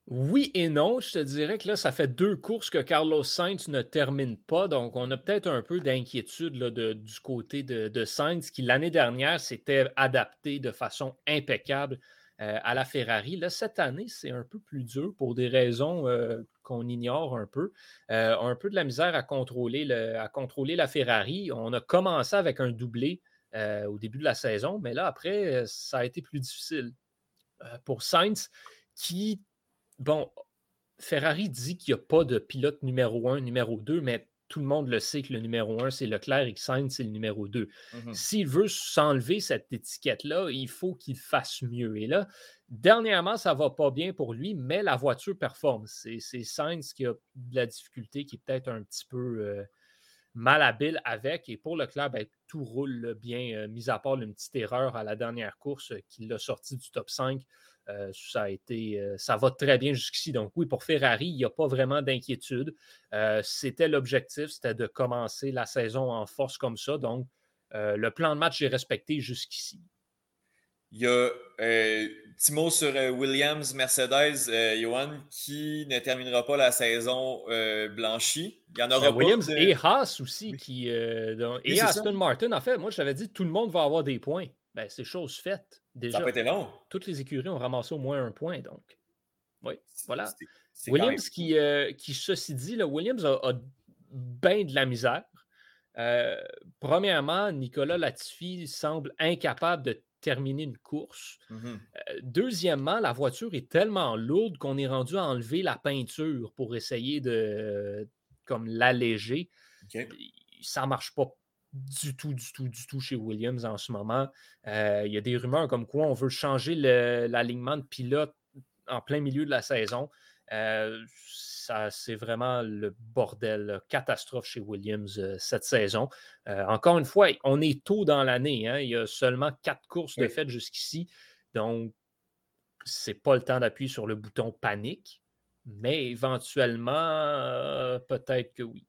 Oui et non, je te dirais que là, ça fait deux courses que Carlos Sainz ne termine pas, donc on a peut-être un peu d'inquiétude du côté de, Sainz, qui l'année dernière s'était adapté de façon impeccable euh, à la Ferrari. Là, cette année, c'est un peu plus dur pour des raisons euh, qu'on ignore un peu. Euh, un peu de la misère à contrôler, la Ferrari. On a commencé avec un doublé au début de la saison, mais là, après, ça a été plus difficile. Pour Sainz, qui bon, Ferrari dit qu'il n'y a pas de pilote numéro 1, numéro 2, mais tout le monde le sait que le numéro 1, c'est Leclerc et que Sainz, c'est le numéro 2. Mhm. S'il veut s'enlever cette étiquette-là, il faut qu'il fasse mieux. Et là, dernièrement, ça ne va pas bien pour lui, mais la voiture performe. C'est c'est Sainz qui a de la difficulté, qui est peut-être un petit peu euh, malhabile avec. Et pour Leclerc, ben, tout roule bien, euh, mis à part une petite erreur à la dernière course euh, qui l'a sorti du top 5. Euh, ça a été, euh, ça va très bien jusqu'ici. Donc oui, pour Ferrari, il n'y a pas vraiment d'inquiétude. Euh, c'était l'objectif, c'était de commencer la saison en force comme ça. Donc le plan de match est respecté jusqu'ici. Il y a petit mot sur Williams, Mercedes, Johan, qui ne terminera pas la saison blanchie. Il y en aura pas Williams de- et Haas aussi, Oui. qui, donc- Oui, et ça. Aston Martin, en fait, moi je t'avais dit tout le monde va avoir des points. Ben, c'est chose faite. Ça Déjà, n'a pas été long. toutes les écuries ont ramassé au moins un point. Donc, oui, voilà. Williams même- qui, euh, qui, ceci dit, là, Williams a, a bien de la misère. Euh, premièrement, Nicolas Latifi semble incapable de terminer une course. Mhm. Euh, Deuxièmement, la voiture est tellement lourde qu'on est rendu à enlever la peinture pour essayer de comme l'alléger. Ça ne marche pas du tout, du tout, du tout chez Williams en ce moment. Euh, Il y a des rumeurs comme quoi on veut changer l'alignement de pilote en plein milieu de la saison. Euh, ça, c'est vraiment le bordel, la catastrophe chez Williams euh, cette saison. Encore une fois, on est tôt dans l'année. hein. Il y a seulement quatre courses de faites jusqu'ici. Donc, c'est pas le temps d'appuyer sur le bouton panique. Mais éventuellement, peut-être que oui.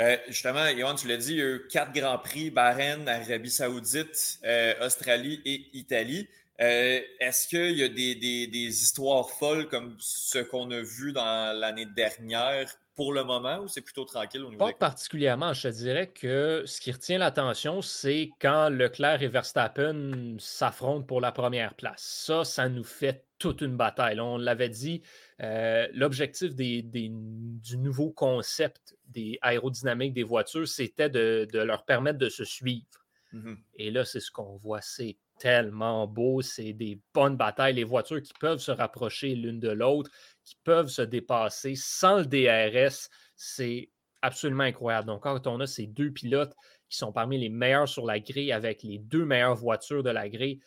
Euh, justement, Johan, tu l'as dit, il y a eu quatre grands prix Bahreïn, Arabie Saoudite, euh, Australie et Italie. Euh, Est-ce qu'il y a des, des- des histoires folles comme ce qu'on a vu dans l'année dernière pour le moment ou c'est plutôt tranquille au niveau Pas particulièrement. Je te dirais que ce qui retient l'attention, c'est quand Leclerc et Verstappen s'affrontent pour la première place. Ça, ça nous fait toute une bataille. On l'avait dit, euh, l'objectif des- des- du nouveau concept des aérodynamiques des voitures, c'était de, de leur permettre de se suivre. Mhm. Et là, c'est ce qu'on voit. C'est tellement beau. C'est des bonnes batailles. Les voitures qui peuvent se rapprocher l'une de l'autre, qui peuvent se dépasser sans le DRS, c'est absolument incroyable. Donc, quand on a ces deux pilotes qui sont parmi les meilleurs sur la grille avec les deux meilleures voitures de la grille,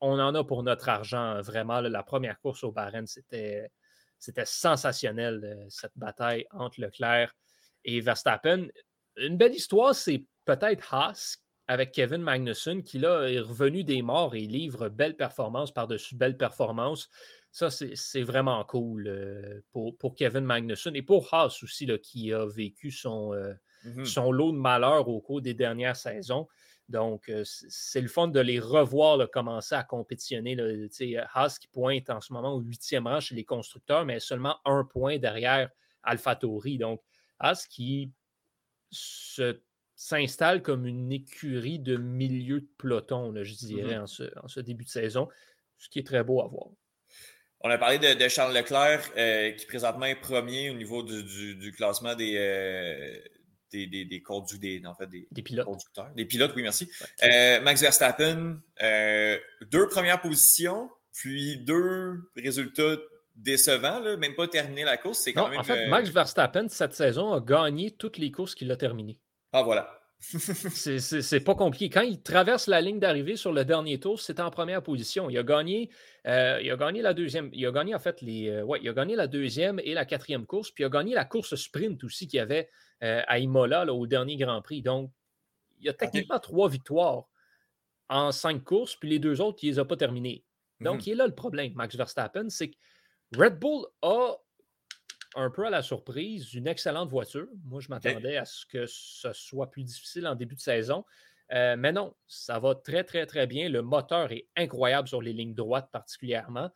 on en a pour notre argent. Vraiment, la première course au Bahreïn, c'était c'était sensationnel, euh, cette bataille entre Leclerc et Verstappen. Une belle histoire, c'est peut-être Haas avec Kevin Magnussen, qui là est revenu des morts et livre belle performance par-dessus belle performance. Ça, c'est vraiment cool euh, pour, pour, Kevin Magnussen et pour Haas aussi, là, qui a vécu son, euh, mm-hmm. son lot de malheur au cours des dernières saisons. Donc, euh, c'est le fun de les revoir commencer à compétitionner. Là. Haas qui pointe en ce moment au huitième rang chez les constructeurs, mais seulement un point derrière AlphaTauri. Donc, Haas qui s'installe comme une écurie de milieu de peloton, je dirais, mm-hmm. en, ce, début de saison, ce qui est très beau à voir. On a parlé de, Charles Leclerc, euh, qui présentement est premier au niveau du, classement des, euh, des, des, des, en fait, des, pilotes. conducteurs. Des pilotes, oui, merci. Euh, Max Verstappen, deux premières positions, puis deux résultats décevants, même pas terminé la course. C'est quand même, en fait, Max Verstappen, cette saison, a gagné toutes les courses qu'il a terminées. Ah, voilà. c'est pas compliqué. Quand il traverse la ligne d'arrivée sur le dernier tour, c'est en première position. Il a gagné, euh, il a gagné la deuxième. Il a gagné en fait les. Euh, ouais, il a gagné la deuxième et la quatrième course. Puis il a gagné la course sprint aussi qu'il y avait euh, à Imola au dernier Grand Prix. Donc, il a techniquement trois victoires en cinq courses, puis les deux autres, il ne les a pas terminées. Donc, mhm. il est là le problème, Max Verstappen, c'est que Red Bull a un peu à la surprise, une excellente voiture. Moi, je m'attendais à ce que ce soit plus difficile en début de saison. Euh, mais non, ça va très, très, très bien. Le moteur est incroyable sur les lignes droites particulièrement.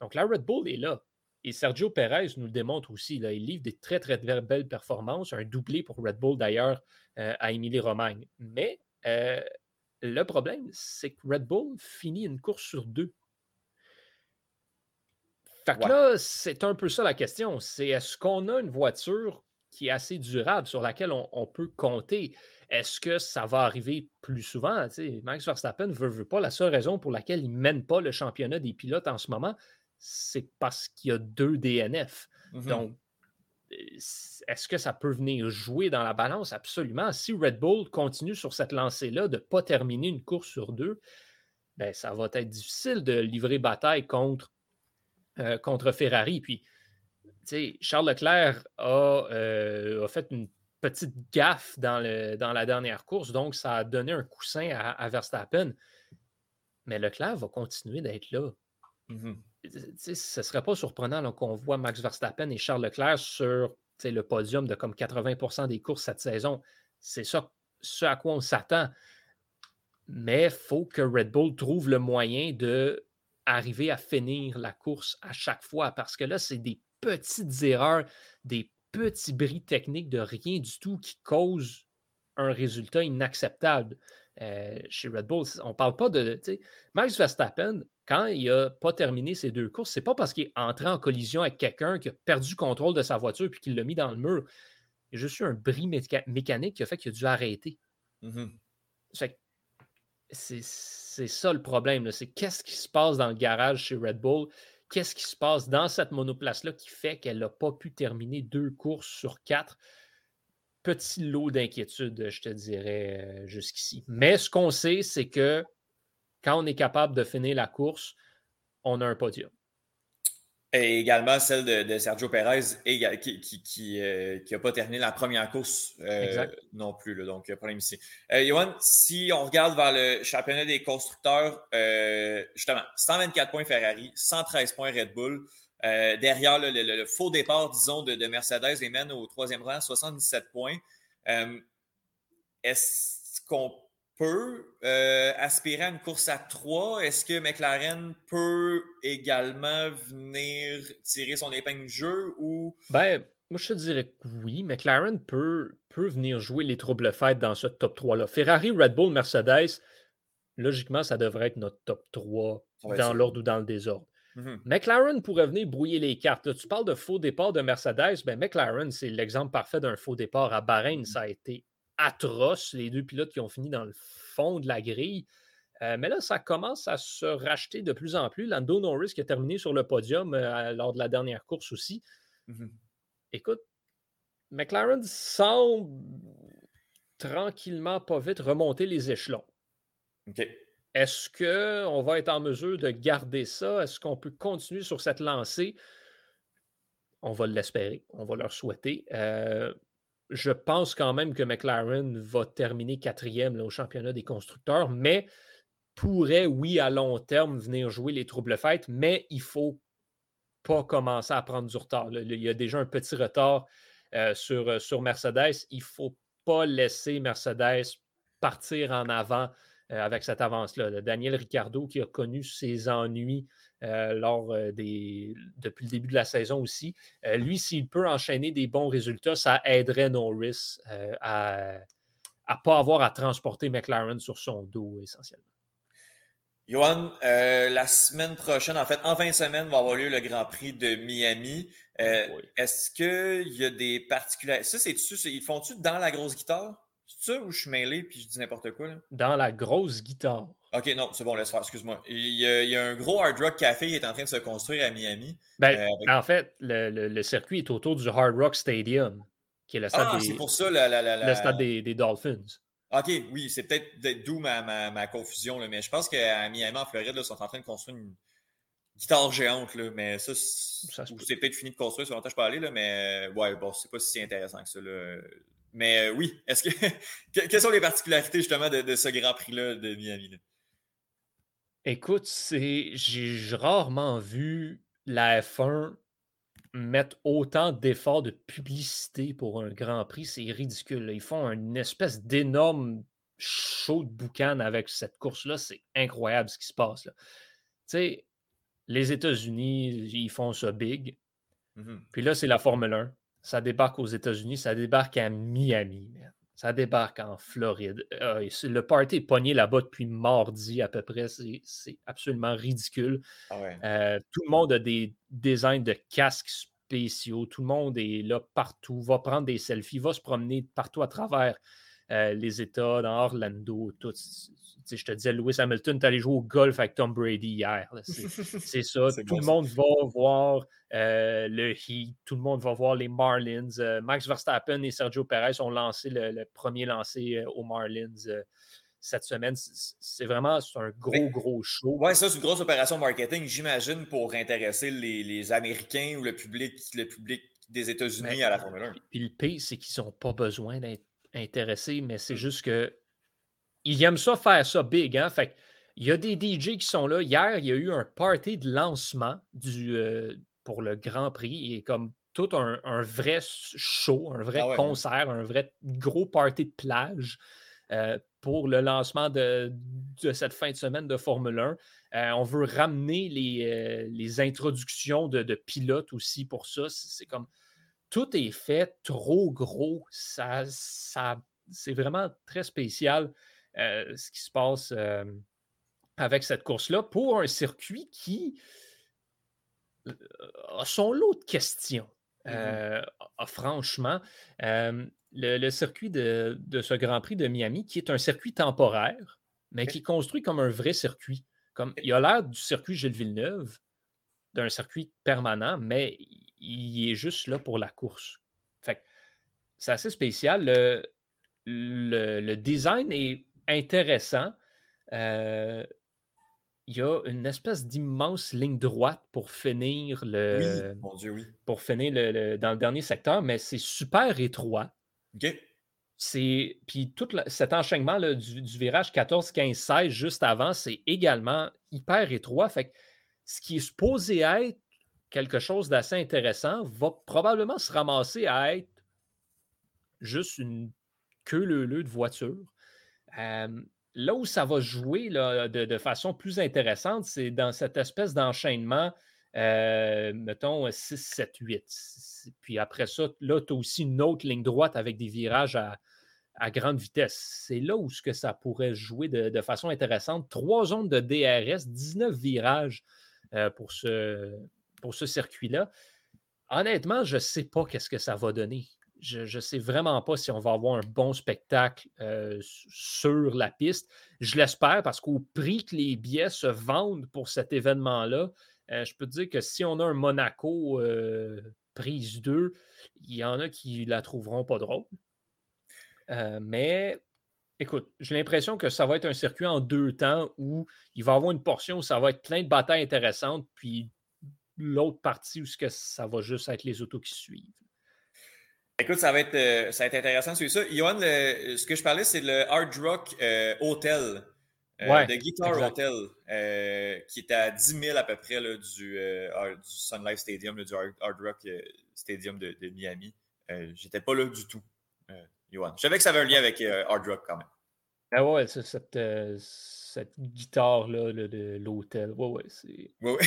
Donc, la Red Bull est là. Et Sergio Perez nous le démontre aussi. Là. Il livre des très, très belles performances. Un doublé pour Red Bull d'ailleurs euh, à Émilie-Romagne. Mais euh, le problème, c'est que Red Bull finit une course sur deux. Fait que là, c'est un peu ça la question. C'est est-ce qu'on a une voiture qui est assez durable, sur laquelle on, peut compter? Est-ce que ça va arriver plus souvent? Max Verstappen ne veut, pas. La seule raison pour laquelle il ne mène pas le championnat des pilotes en ce moment, c'est parce qu'il y a deux DNF. Mm-hmm. Donc, est-ce que ça peut venir jouer dans la balance? Absolument. Si Red Bull continue sur cette lancée-là de ne pas terminer une course sur deux, ben, ça va être difficile de livrer bataille contre euh, contre Ferrari. Puis, Charles Leclerc euh, a, fait une petite gaffe dans, le, dans, la dernière course, donc ça a donné un coussin à, Verstappen. Mais Leclerc va continuer d'être là. Mm-hmm. Ce ne serait pas surprenant qu'on voit Max Verstappen et Charles Leclerc sur le podium de comme 80% des courses cette saison. C'est ça ce à quoi on s'attend. Mais il faut que Red Bull trouve le moyen de arriver à finir la course à chaque fois parce que là, c'est des petites erreurs, des petits bris techniques de rien du tout qui causent un résultat inacceptable. Euh, chez Red Bull, on ne parle pas de. Max Verstappen, quand il n'a pas terminé ses deux courses, c'est pas parce qu'il est entré en collision avec quelqu'un qui a perdu contrôle de sa voiture et qu'il l'a mis dans le mur. Il y a juste eu un bris mécanique qui a fait qu'il a dû arrêter. Mm-hmm. C'est ça le problème. C'est qu'est-ce qui se passe dans le garage chez Red Bull? Qu'est-ce qui se passe dans cette monoplace-là qui fait qu'elle n'a pas pu terminer deux courses sur quatre? Petit lot d'inquiétude, je te dirais, euh, jusqu'ici. Mais ce qu'on sait, c'est que quand on est capable de finir la course, on a un podium. Et également celle de, Sergio Perez qui n'a qui, euh, pas terminé la première course euh, non plus. Là, donc, problème ici. Euh, Johan, si on regarde vers le championnat des constructeurs, justement, 124 points Ferrari, 113 points Red Bull. derrière le, faux départ, disons, de, de, Mercedes les mène au troisième rang, 77 points. Est-ce qu'on peut euh, aspirer à une course à trois. Est-ce que McLaren peut également venir tirer son épingle du jeu ou? Ben, moi, je te dirais que oui. McLaren peut, peut venir jouer les troubles fêtes dans ce top 3-là. Ferrari, Red Bull, Mercedes, logiquement, ça devrait être notre top 3 dans l'ordre ou dans le désordre. Mm-hmm. McLaren pourrait venir brouiller les cartes. tu parles de faux départ de Mercedes. Ben, McLaren, c'est l'exemple parfait d'un faux départ. À Bahreïn, mm-hmm. ça a été atroce, les deux pilotes qui ont fini dans le fond de la grille. Euh, mais là, ça commence à se racheter de plus en plus. Lando Norris qui a terminé sur le podium euh, lors de la dernière course aussi. Mmh Écoute, McLaren semble tranquillement, pas vite, remonter les échelons. Est-ce qu'on va être en mesure de garder ça? Est-ce qu'on peut continuer sur cette lancée? On va l'espérer, on va leur souhaiter. Euh, je pense quand même que McLaren va terminer quatrième au championnat des constructeurs, mais pourrait, oui, à long terme, venir jouer les troubles fêtes, mais il ne faut pas commencer à prendre du retard. Il y a déjà un petit retard euh, sur, euh, sur Mercedes. Il ne faut pas laisser Mercedes partir en avant avec cette avance-là. Daniel Ricciardo, qui a connu ses ennuis euh, lors euh, des, depuis le début de la saison aussi. lui, s'il peut enchaîner des bons résultats, ça aiderait Norris à ne pas avoir à transporter McLaren sur son dos essentiellement. Johan, la semaine prochaine, en fait, en fin de semaine, va avoir lieu le Grand Prix de Miami. Est-ce qu'il y a des particularités? Ça, c'est-tu, ils font-tu dans la grosse guitare? C'est ça ou je suis mêlé puis je dis n'importe quoi? Là? Dans la grosse guitare. Ok, non, c'est bon, laisse faire, excuse-moi. Il y, a, un gros Hard Rock Café qui est en train de se construire à Miami. Ben, euh, En fait, le, circuit est autour du Hard Rock Stadium, qui est le stade, ah, des, pour ça, le stade des, Dolphins. Ok, oui, c'est peut-être d'où ma, ma, confusion, là, mais je pense qu'à Miami, en Floride, ils sont en train de construire une guitare géante, là, mais ça, c'est peut-être fini de construire, sur longtemps je peux aller, là, mais ouais, bon, c'est pas si intéressant que ça. Là. Mais euh, oui, est-ce que quelles sont les particularités justement de, ce Grand Prix-là de Miami? Écoute, c'est j'ai rarement vu la F1 mettre autant d'efforts de publicité pour un Grand Prix. C'est ridicule. Ils font une espèce d'énorme show de boucan avec cette course-là. C'est incroyable ce qui se passe. Tu sais, les États-Unis, ils font ça big. Mmh Puis là, c'est la Formule 1. Ça débarque aux États-Unis, ça débarque à Miami, ça débarque en Floride. Euh, le party est pogné là-bas depuis mardi à peu près. C'est absolument ridicule. Ah euh, tout le monde a des designs de casques spéciaux. Tout le monde est là partout, va prendre des selfies, va se promener partout à travers euh, les États, dans Orlando, tout je te disais, Lewis Hamilton, tu allé jouer au golf avec Tom Brady hier. C'est ça. tout le monde va voir euh, le Heat, tout le monde va voir les Marlins. Euh, Max Verstappen et Sergio Perez ont lancé le, premier lancé aux Marlins cette semaine. C'est vraiment un gros, gros show. Oui, ça, c'est une grosse opération marketing, j'imagine, pour intéresser les, Américains ou le public, le public des États-Unis à la Formule 1. Puis le pire, c'est qu'ils n'ont pas besoin d'être intéressés, mais c'est mm. juste que ils aiment ça faire ça big. Hein? Fait il y a des DJ qui sont là. Hier, il y a eu un party de lancement du, euh, pour le Grand Prix et comme tout un, vrai show, un vrai ah concert, un vrai gros party de plage euh, pour le lancement de, cette fin de semaine de Formule 1. Euh, on veut ramener les, les introductions de, pilotes aussi pour ça. C'est comme tout est fait trop gros. Ça, ça, c'est vraiment très spécial. Euh, ce qui se passe euh, avec cette course-là pour un circuit qui euh, a son lot de questions. Mmh franchement, le, circuit de, ce Grand Prix de Miami, qui est un circuit temporaire, mais qui est construit comme un vrai circuit. Comme, il a l'air du circuit Gilles Villeneuve, d'un circuit permanent, mais il est juste là pour la course. c'est assez spécial. le, design est intéressant. Euh, il y a une espèce d'immense ligne droite pour finir le. Pour finir le, dans le dernier secteur, mais c'est super étroit. C'est. Puis tout cet enchaînement là, du, virage 14, 15, 16 juste avant, c'est également hyper étroit. Fait ce qui est supposé être quelque chose d'assez intéressant va probablement se ramasser à être juste une queue de voiture là où ça va jouer de, façon plus intéressante, c'est dans cette espèce d'enchaînement, mettons 6, 7, 8. Puis après ça, là, tu as aussi une autre ligne droite avec des virages à, grande vitesse. C'est là où que ça pourrait jouer de, façon intéressante. Trois zones de DRS, 19 virages pour ce, pour ce circuit-là. Honnêtement, je ne sais pas qu'est-ce que ça va donner je ne sais vraiment pas si on va avoir un bon spectacle euh, sur la piste. Je l'espère parce qu'au prix que les billets se vendent pour cet événement-là, euh, je peux te dire que si on a un Monaco euh, prise 2, il y en a qui la trouveront pas drôle. mais écoute, j'ai l'impression que ça va être un circuit en deux temps où il va y avoir une portion où ça va être plein de batailles intéressantes, puis l'autre partie où ça va juste être les autos qui suivent. Écoute, ça va être, euh, ça va être intéressant de suivre ça. Johan, le- ce que je parlais, c'est le Hard Rock euh, Hotel. euh, Ouais, de Guitar exact. Hotel, euh, qui est à 10 000 à peu près là, du, euh, du Sun Life Stadium, là, du Hard, Rock euh, Stadium de, de Miami. Euh, J'étais pas là du tout, euh, Johan. Je savais que ça avait un lien avec euh, Hard Rock quand même. Ah ouais, cette, euh, cette guitare-là là, de l'hôtel. Ouais, ouais, c'est. Oui, oui.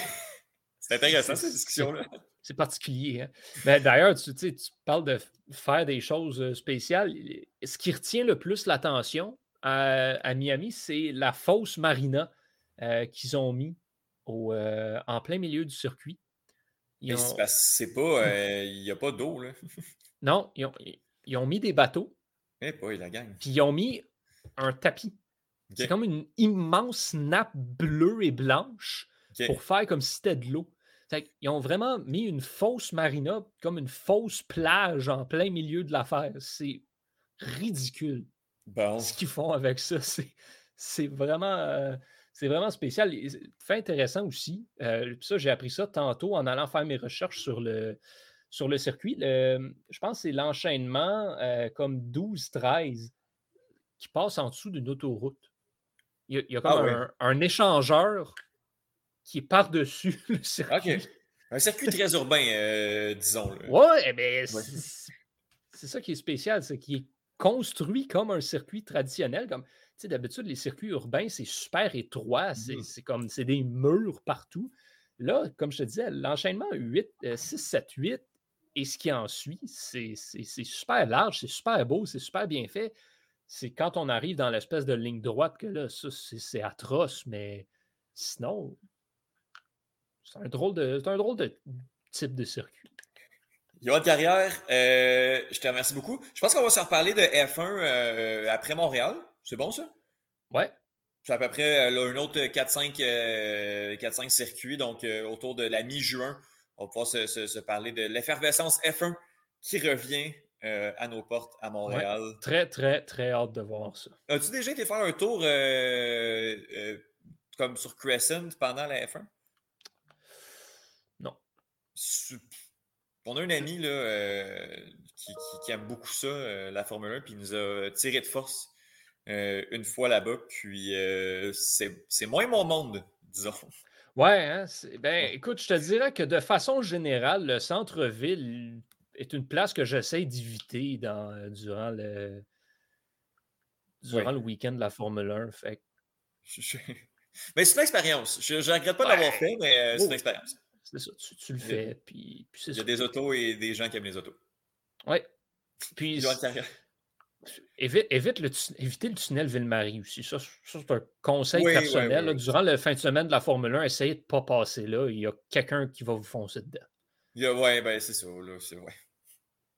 C'est intéressant cette discussion-là. C'est particulier. hein. Ben, D'ailleurs, tu, tu parles de faire des choses euh, spéciales. Ce qui retient le plus l'attention à, à Miami, c'est la fausse marina euh, qu'ils ont mis au, euh, en plein milieu du circuit. Ont- c'est pas. euh, Il n'y a pas d'eau, là. non, ils ont, ils ont mis des bateaux, Eh, pas, la gang. puis ils ont mis un tapis. C'est comme une immense nappe bleue et blanche Pour faire comme si c'était de l'eau. Qu'ils ont vraiment mis une fausse marina, comme une fausse plage en plein milieu de l'affaire. C'est ridicule Bon. ce qu'ils font avec ça. C'est, vraiment, euh, c'est vraiment spécial. Et Fait intéressant aussi. euh, ça, j'ai appris ça tantôt en allant faire mes recherches sur le, sur le circuit. Le- je pense que c'est l'enchaînement euh, comme 12-13 qui passe en dessous d'une autoroute. Il y a, il y a comme Ah oui. un échangeur qui est par-dessus le circuit. Un circuit très urbain, euh, disons. là. Ouais, mais Ouais. c'est c'est ça qui est spécial, c'est qu'il est construit comme un circuit traditionnel. Comme, d'habitude, les circuits urbains, c'est super étroit, c'est Mhm. c'est comme c'est des murs partout. Là, comme je te disais, l'enchaînement 8, euh, 6, 7, 8 et ce qui en suit, c'est super large, c'est super beau, c'est super bien fait. C'est quand on arrive dans l'espèce de ligne droite que là, ça, c'est atroce, mais sinon, c'est un drôle de, un drôle de type de circuit. Johan Carrière, euh, je te remercie beaucoup. Je pense qu'on va se reparler de F1 euh, après Montréal. C'est bon, ça? Ouais, C'est à peu près euh, là, un autre 4-5 euh, 4-5 circuits, donc autour de la mi-juin. On va pouvoir se, se- se parler de l'effervescence F1 qui revient euh, à nos portes à Montréal. Très, très, très hâte de voir ça. As-tu déjà été faire un tour euh, euh, comme sur Crescent pendant la F1? On a un ami là, euh, qui, qui- qui aime beaucoup ça, euh, la Formule 1, puis il nous a tiré de force euh, une fois là-bas. Puis c'est moins mon monde, disons. Ouais, hein, ben, écoute, je te dirais que de façon générale, le centre-ville est une place que j'essaie d'éviter durant le durant Ouais. le week-end de la Formule 1. Fait Mais c'est une expérience. Je ne regrette pas Ouais. d'avoir fait, mais c'est Oh. une expérience. C'est ça, tu, tu le fais, puis, puis c'est Il y a des autos et des gens qui aiment les autos. Ouais. Puis. Évite, évite le éviter le tunnel Ville-Marie aussi. Ça, ça, c'est un conseil Oui, oui, personnel. oui, là. oui. Durant la fin de semaine de la Formule 1, essayez de ne pas passer là. Il y a quelqu'un qui va vous foncer dedans. Ouais, ben c'est ça. Là, c'est, ouais.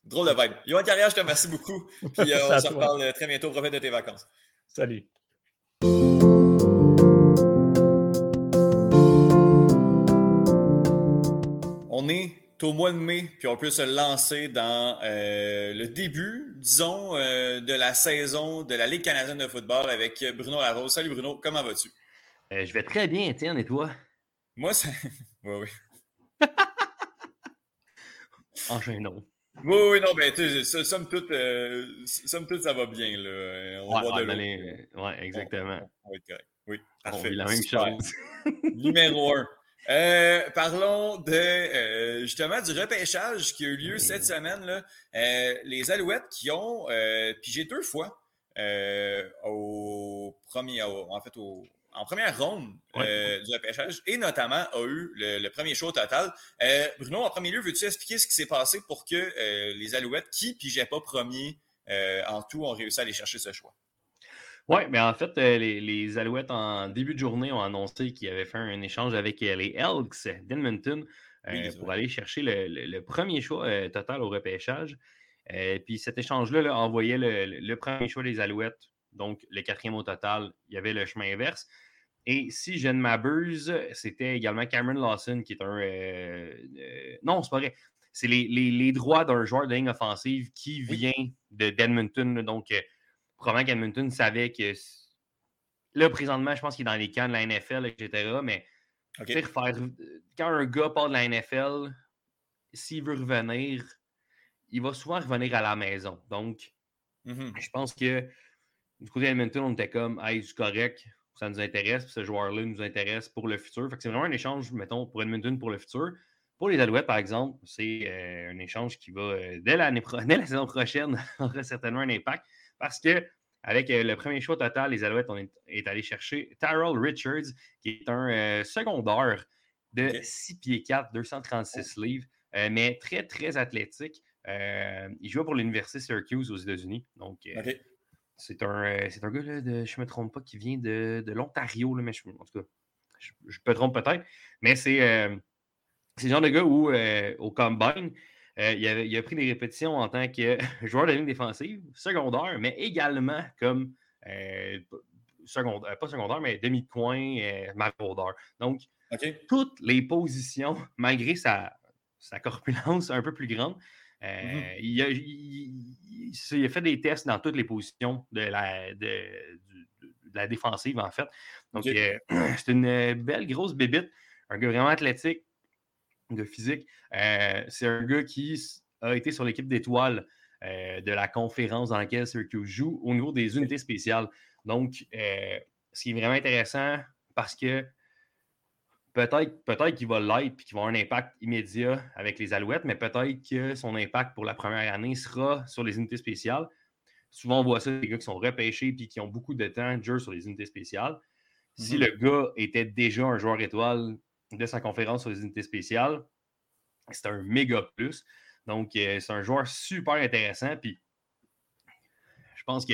Drôle de vibe. Johan Carrière, je te remercie beaucoup. Puis euh, on se reparle euh, très bientôt. Profite de tes vacances. Salut. On est au mois de mai, puis on peut se lancer dans euh, le début, disons, euh, de la saison de la Ligue canadienne de football avec Bruno Larose. Salut Bruno, comment vas-tu? Euh, je vais très bien, Étienne, et toi? Moi, ça... oui, oui. Enchaînons. Oui, oui, non, ben, tu sais, somme toute, euh, somme toute, ça va bien, là. Euh, On Ouais, boit ouais, de euh, ouais, exactement. On va être correct. Oui, On parfait. vit la même chose. Numéro un. Euh, parlons de euh, justement du repêchage qui a eu lieu cette semaine. Là. Euh, les Alouettes qui ont euh, pigé deux fois euh, au premier, au- en fait, au- en première ronde euh, du repêchage et notamment a eu le, le premier show total. Euh, Bruno, en premier lieu, veux-tu expliquer ce qui s'est passé pour que euh, les Alouettes qui pigeaient pas premier euh, en tout ont réussi à aller chercher ce choix? Oui, mais en fait, euh, les, les Alouettes, en début de journée, ont annoncé qu'ils avaient fait un échange avec euh, les Elks d'Edmonton euh, Oui, pour aller chercher le, le- le premier choix total au repêchage. Puis cet échange-là là, envoyait le, premier choix des Alouettes, donc le quatrième au total. Il y avait le chemin inverse. Et si je ne m'abuse, c'était également Cameron Lawson qui est un. euh, euh, non, c'est pas vrai. C'est les, les- les droits d'un joueur de ligne offensive qui vient de- d'Edmonton. donc, euh, probablement qu'Edmonton savait que. Là, présentement, je pense qu'il est dans les camps de la NFL, etc. Mais quand un gars part de la NFL, s'il veut revenir, il va souvent revenir à la maison. Donc, Mhm. je pense que du côté d'Edmonton, on était comme, hey, c'est correct, ça nous intéresse, puis ce joueur-là nous intéresse pour le futur. Fait que c'est vraiment un échange, mettons, pour Edmonton pour le futur. Pour les Alouettes, par exemple, c'est euh, un échange qui va, euh, dès, dès la saison prochaine, aura certainement un impact parce que avec euh, le premier choix total, les Alouettes, on est, est allé chercher Tyrell Richards, qui est un euh, secondaire de Ok. 6 pieds 4, 236 livres, euh, mais très, très athlétique. Euh, il joue pour l'Université Syracuse aux États-Unis. Donc, c'est un, c'est un gars, là, de, je ne me trompe pas, qui vient de, de l'Ontario, mais je, en tout cas, je, je peux tromper peut-être. Mais c'est c'est le genre de gars où, au combine, euh, il, a pris des répétitions en tant que joueur de ligne défensive, secondaire, mais également comme euh, secondaire, pas secondaire, mais demi-coin, euh, maraudeur. Donc, toutes les positions, malgré sa, sa corpulence un peu plus grande. euh, Mhm. il, a, il- il- il a fait des tests dans toutes les positions de la, de, du- de la défensive, en fait. Donc, euh, c'est une euh, belle grosse bébite, un gars vraiment athlétique, de physique. Euh, c'est un gars qui a été sur l'équipe d'étoiles euh, de la conférence dans laquelle Syracuse joue au niveau des unités spéciales. Donc, euh, ce qui est vraiment intéressant parce que peut-être peut qu'il va l'être et qu'il va avoir un impact immédiat avec les Alouettes, mais peut-être que son impact pour la première année sera sur les unités spéciales. Souvent, on voit ça, des gars qui sont repêchés et qui ont beaucoup de temps de jeu sur les unités spéciales. Si Mhm. le gars était déjà un joueur étoile de sa conférence sur les unités spéciales, c'est un méga plus. Donc, euh, c'est un joueur super intéressant. Puis, je pense que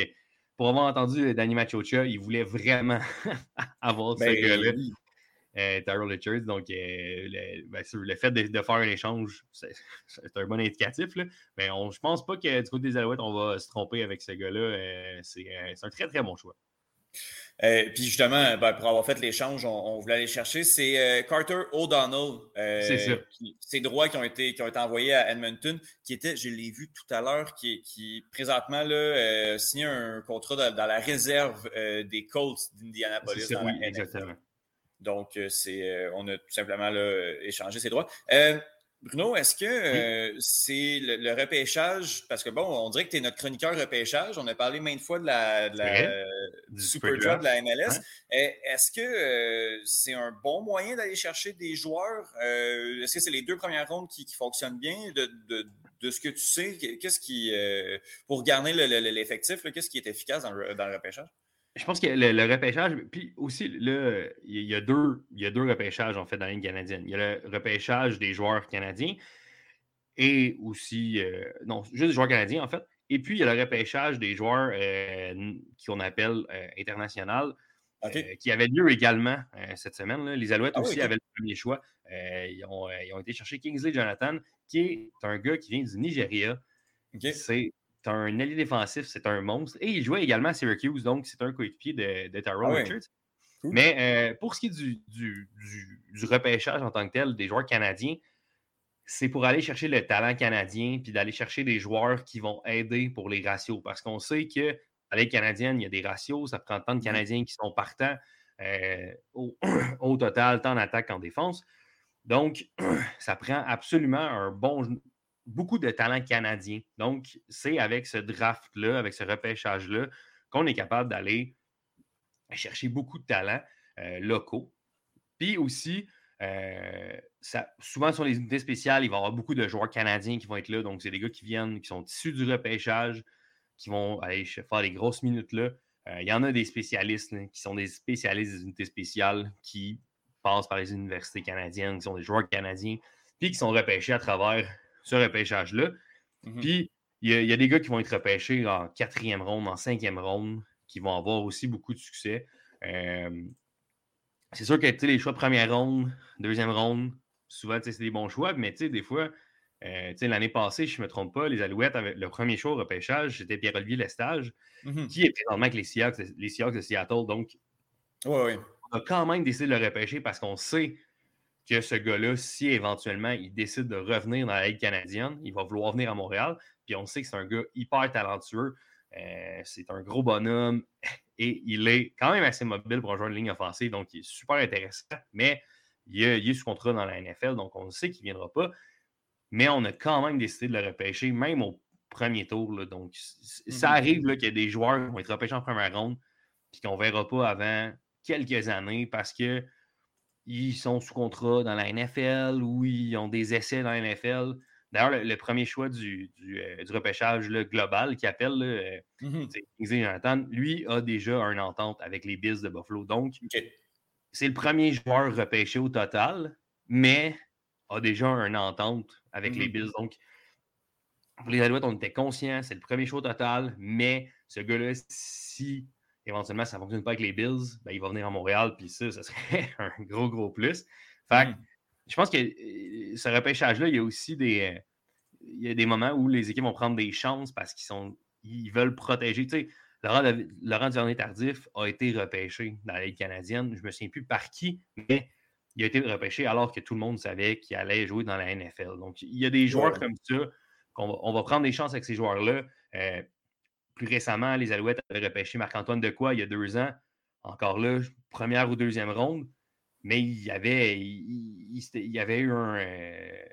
pour avoir entendu Danny Machocha, il voulait vraiment avoir ce Ben, gars-là oui. euh, Tyrell Richards. Donc, euh, le, ben, le fait de, de faire un échange, c'est un bon indicatif. Là. Mais on, je pense pas que du côté des Alouettes, on va se tromper avec ce gars-là. Euh, euh, c'est un très, très bon choix. Euh, puis justement, ben, pour avoir fait l'échange, on, on voulait aller chercher, c'est euh, Carter O'Donnell. euh, C'est ça. qui- Ces droits qui ont, été, qui ont été envoyés à Edmonton, qui était, je l'ai vu tout à l'heure, qui, qui présentement là, euh, signé un contrat dans, dans la réserve euh, des Colts d'Indianapolis. C'est ça, dans oui, exactement. Donc, euh, c'est, euh, on a tout simplement là, échangé ses droits. Euh, Bruno, est-ce que euh, c'est le, le repêchage? Parce que bon, on dirait que tu es notre chroniqueur repêchage. On a parlé maintes fois de la, de du Super Draft de la MLS. Eh, Est-ce que euh, c'est un bon moyen d'aller chercher des joueurs? Euh, Est-ce que c'est les deux premières rondes qui, qui fonctionnent bien? De, de- de ce que tu sais, qu'est-ce qui, euh, pour garder le- le- l'effectif, là, qu'est-ce qui est efficace dans le, dans le repêchage? Je pense que le, le repêchage, puis aussi, là, il y a- deux, il y a deux repêchages, en fait, dans la ligne canadienne. Il y a le repêchage des joueurs canadiens et aussi, euh, non, juste des joueurs canadiens, en fait. Et puis, il y a le repêchage des joueurs euh, qu'on appelle euh, international, qui avait lieu également cette semaine. là. Les Alouettes Ah aussi avaient le premier choix. Ils, ont, ils ont été chercher Kingsley Jonathan, qui est un gars qui vient du Nigeria. C'est un allié défensif, c'est un monstre. Et il jouait également à Syracuse, donc c'est un coéquipier de, de Tyrell Ah ouais. Richards. Cool. Mais euh, pour ce qui est du, du- du- du repêchage en tant que tel des joueurs canadiens, c'est pour aller chercher le talent canadien puis d'aller chercher des joueurs qui vont aider pour les ratios. Parce qu'on sait que à la Ligue canadienne, il y a des ratios, ça prend tant de Canadiens qui sont partants euh, au, au total, tant en attaque qu'en défense. Donc, ça prend absolument un bon, beaucoup de talent canadien. Donc, c'est avec ce draft-là, avec ce repêchage-là, qu'on est capable d'aller chercher beaucoup de talents euh, locaux. Puis aussi, euh, souvent sur les unités spéciales, il va y avoir beaucoup de joueurs canadiens qui vont être là. Donc, c'est des gars qui viennent, qui sont issus du repêchage, qui vont aller faire les grosses minutes là. Euh, il y en a des spécialistes là, qui sont des spécialistes des unités spéciales qui passent par les universités canadiennes, qui sont des joueurs canadiens, puis qui sont repêchés à travers ce repêchage-là. Mhm. Puis, il y, a- il y a des gars qui vont être repêchés en quatrième ronde, en cinquième ronde, qui vont avoir aussi beaucoup de succès. Euh, c'est sûr que les choix de première ronde, deuxième ronde, souvent, c'est des bons choix, mais des fois, euh, l'année passée, je ne me trompe pas, les Alouettes, avaient, le premier choix au repêchage, c'était Pierre-Olivier Lestage, Mhm. qui est présentement avec les Seahawks, les Seahawks de Seattle. Donc, Ouais, ouais. on a quand même décidé de le repêcher parce qu'on sait que ce gars-là, si éventuellement il décide de revenir dans la Ligue canadienne, il va vouloir venir à Montréal. Puis on sait que c'est un gars hyper talentueux. Euh, c'est un gros bonhomme et il est quand même assez mobile pour un joueur de ligne offensive, donc il est super intéressant. Mais il est, il est sous contrat dans la NFL, donc on sait qu'il ne viendra pas. mais on a quand même décidé de le repêcher, même au premier tour. Là. Donc, ça Mhm. arrive qu'il y a des joueurs qui vont être repêchés en première ronde, puis qu'on ne verra pas avant quelques années parce que ils sont sous contrat dans la NFL ou ils ont des essais dans la NFL. D'ailleurs, le, le premier choix du, du, euh, du repêchage là, global qui appelle là, Kingsley Jonathan, lui a déjà une entente avec les Bills de Buffalo. Donc, c'est le premier joueur repêché au total, mais a déjà une entente avec les Mhm. Bills. Donc, pour les Alouettes, on était conscients, c'est le premier choix au total, mais ce gars-là, si éventuellement ça ne fonctionne pas avec les Bills, ben, il va venir à Montréal, puis ça, ça serait un gros, gros plus. Fait que, Mhm. je pense que euh, ce repêchage-là, il y a aussi des, euh, il y a des moments où les équipes vont prendre des chances parce qu'ils sont ils veulent protéger. Tu sais, Laurent, Laurent Duvernay-Tardif a été repêché dans la Ligue canadienne. Je ne me souviens plus par qui, mais il a été repêché alors que tout le monde savait qu'il allait jouer dans la NFL. Donc, il y a des joueurs Ouais. comme ça qu'on va, on va prendre des chances avec ces joueurs-là. Euh, plus récemment, les Alouettes avaient repêché Marc-Antoine Decoy il y a deux ans. Encore là, première ou deuxième ronde. Mais il y avait, il, y avait eu un, euh,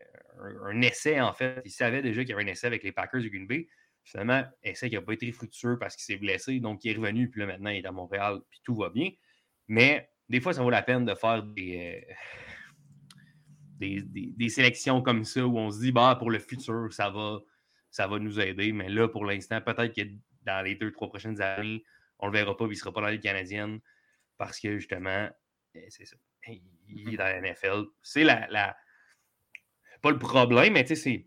un- essai, en fait. Il savait déjà qu'il y avait un essai avec les Packers de Green Bay. Finalement, essai qui n'a pas été fructueux parce qu'il s'est blessé. Donc, il est revenu. Puis là, maintenant, il est à Montréal. Puis tout va bien. Mais des fois, ça vaut la peine de faire des, euh, des, des- sélections comme ça où on se dit, bah, pour le futur, ça va, ça va nous aider. Mais là, pour l'instant, peut-être que dans les deux, trois prochaines années, on ne le verra pas, puis il ne sera pas dans la Ligue canadienne parce que justement, eh, c'est ça. Il est dans la NFL. C'est la, la- Pas le problème, mais tu sais, c'est.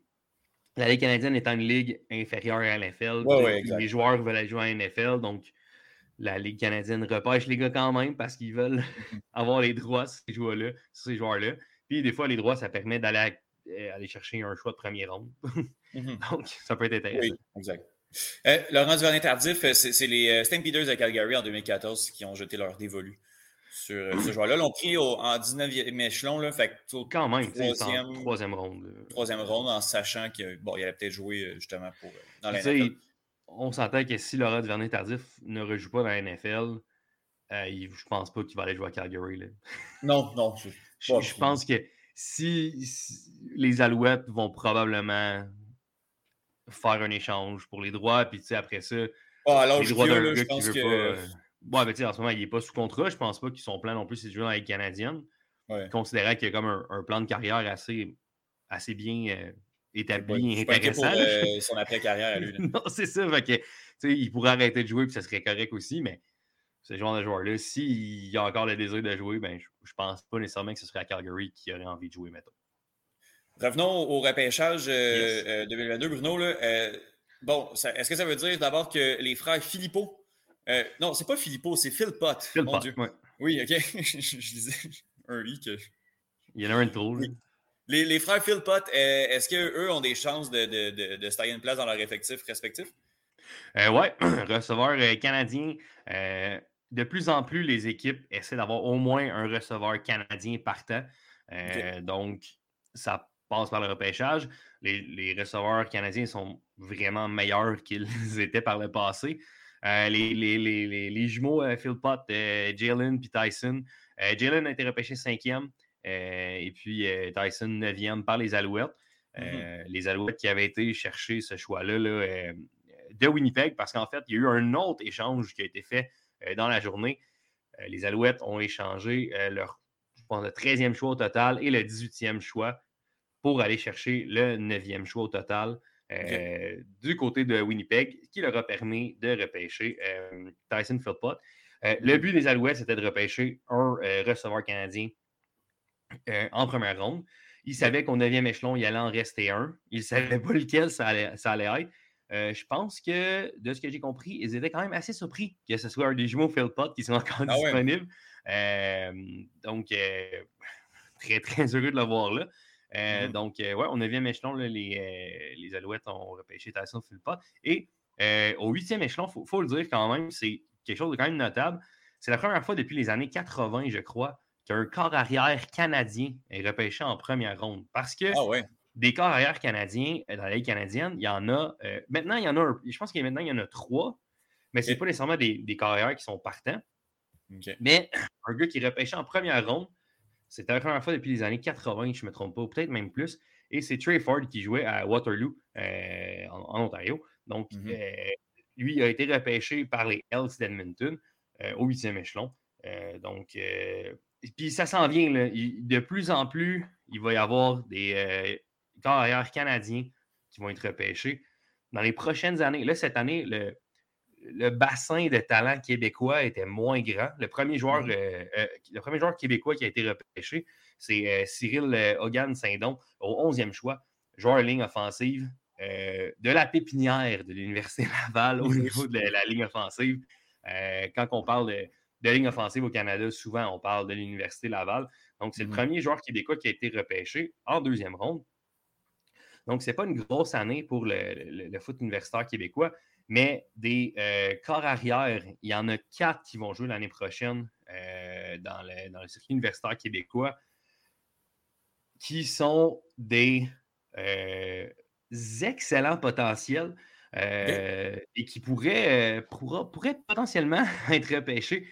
La Ligue canadienne étant une ligue inférieure à la NFL. Ouais, ouais, les joueurs veulent aller jouer à la NFL, donc la Ligue canadienne repêche les gars quand même parce qu'ils veulent avoir les droits sur ces joueurs-là. Joueurs-là. Puis des fois, les droits, ça permet d'aller euh, aller chercher un choix de premier ronde. Mhm. donc, ça peut être intéressant. Oui, exact. Euh, Laurent Duvernay-Tardif, euh, c'est les euh, Stampeders de Calgary en 2014 qui ont jeté leur dévolu sur ce joueur-là. L'ont pris au- en 19e échelon, là, fait au Quand même, Troisième. troisième ronde. troisième ronde en sachant qu'il bon, il allait peut-être jouer justement pour, dans la Tu sais, NFL. on s'entend que si Laurent Duvernay-Tardif ne rejoue pas dans la NFL, euh, je pense pas qu'il va aller jouer à Calgary. là. Non, non. je pense que si, si- les Alouettes vont probablement faire un échange pour les droits, puis tu sais, après ça, Ah, alors, les droits d'un gars je qui veut que. pas. euh, Ouais, mais tu sais, en ce moment, il n'est pas sous contrat. Je pense pas qu'ils son plan non plus, c'est de jouer dans la Ligue canadienne. Ouais. Considérant qu'il y a comme un, un plan de carrière assez, assez bien euh, établi et pas pour intéressant. euh, son après-carrière à lui. là. non, c'est ça. Fait que, il pourrait arrêter de jouer puis ça serait correct aussi, mais ce genre de joueur-là, s'il a encore le désir de jouer, ben, je, je pense pas nécessairement que ce serait à Calgary qui aurait envie de jouer, mettons. Revenons au repêchage euh, Yes. euh, 2022, Bruno. là. Euh, bon, est-ce que ça veut dire d'abord que les frères Philippot. euh, non, c'est pas Philippot, c'est Phil Pot. Phil mon Pot, Dieu. ouais. Oui, ok. je, lisais un i que. Il y en a un trop. Oui. Les, les frères Phil Pot, euh, est-ce qu'eux ont des chances de, de, de, de se tailler une place dans leur effectif respectif? Euh, ouais, receveur euh, canadien. euh, de plus en plus, les équipes essaient d'avoir au moins un receveur canadien partant. Euh, Donc, ça passe par le repêchage. Les, les receveurs canadiens sont vraiment meilleurs qu'ils étaient par le passé. Euh, les, jumeaux euh, Phil euh, Jalen puis Tyson. Euh, Jalen a été repêché cinquième et puis Tyson neuvième par les Alouettes. Euh, Les Alouettes qui avaient été chercher ce choix-là là, de Winnipeg parce qu'en fait, il y a eu un autre échange qui a été fait dans la journée. Les Alouettes ont échangé leur je pense, le 13e choix au total et le 18e choix pour aller chercher le 9e choix au total euh, du côté de Winnipeg, qui leur a permis de repêcher euh, Tyson Philpott. Euh, le but des Alouettes, c'était de repêcher un receveur canadien en première ronde. Ils savaient qu'au 9e échelon, il allait en rester un. Ils ne savaient pas lequel ça allait, ça allait être. Euh, je pense que, de ce que j'ai compris, ils étaient quand même assez surpris que ce soit un des jumeaux Philpott qui sont encore Ah ouais. disponibles. Euh, donc, euh, très, très heureux de le voir là. Euh, Mhm. Donc, euh, ouais, au 9e échelon, là, les, euh, les Alouettes ont repêché Tyson Philpott. Et au 8e échelon, il faut, faut le dire quand même, c'est quelque chose de quand même notable. C'est la première fois depuis les années 80, je crois, qu'un corps arrière canadien est repêché en première ronde. Parce que Ah ouais. des corps arrière canadiens dans la Ligue canadienne, il y en a. euh, maintenant, il y en a un- Je pense qu'il y a maintenant, il y en a trois, mais ce n'est pas nécessairement des, des corps arrière qui sont partants. Mais un gars qui est repêché en première ronde, c'était la première fois depuis les années 80, je ne me trompe pas, peut-être même plus. Et c'est Trey Ford qui jouait à Waterloo, en, Ontario. Donc, Mhm. lui a été repêché par les Elks d'Edmonton au huitième échelon. donc, puis ça s'en vient. Là. de plus en plus, il va y avoir des carrières canadiens qui vont être repêchés. Dans les prochaines années, là, cette année, le, le bassin de talent québécois était moins grand. Le premier joueur, Mhm. euh, euh, le premier joueur québécois qui a été repêché, c'est euh, Cyril euh, Hogan-Saint-Don, au 11e choix, joueur ligne offensive de la pépinière de l'Université Laval au niveau de la, la ligne offensive. Quand on parle de, de ligne offensive au Canada, souvent on parle de l'Université Laval. Donc, c'est le premier joueur québécois qui a été repêché en deuxième ronde. Donc, ce n'est pas une grosse année pour le, le- le foot universitaire québécois, mais des euh, corps arrière, il y en a quatre qui vont jouer l'année prochaine euh, dans, le, dans le circuit universitaire québécois, qui sont des euh, excellents potentiels et? qui pourraient, pourra- pourraient potentiellement être repêchés.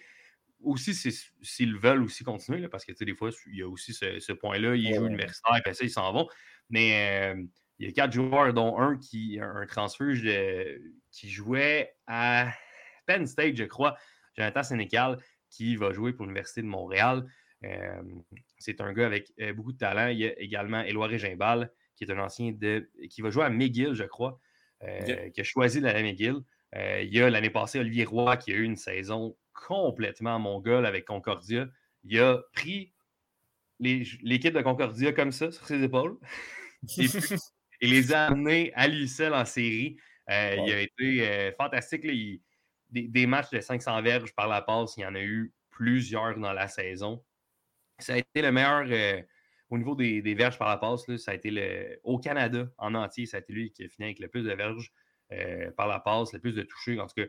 Aussi, s'ils veulent aussi continuer, là, parce que des fois, il y a aussi ce, ce point-là, ils jouent universitaire, puis ça, ils s'en vont. Mais il y a quatre joueurs, dont un qui un transfuge de- qui jouait à Penn State, je crois, Jonathan Sénécal, qui va jouer pour l'Université de Montréal. Euh, c'est un gars avec euh, beaucoup de talent. Il y a également Éloi Régimbal, qui est un ancien de. qui va jouer à McGill, je crois, euh, qui a choisi d'aller à McGill. Il y a l'année passée Olivier Roy qui a eu une saison complètement mongole avec Concordia. Il a pris l'équipe de Concordia comme ça sur ses épaules. Et puis, les a amenés à lui seul en série. Euh, Wow. Il a été euh, fantastique. là. Il- des, des matchs de 500 verges par la passe, il y en a eu plusieurs dans la saison. Ça a été le meilleur euh, au niveau des, des verges par la passe. là, ça a été le, au Canada en entier, ça a été lui qui a fini avec le plus de verges par la passe, le plus de touchés. En tout cas,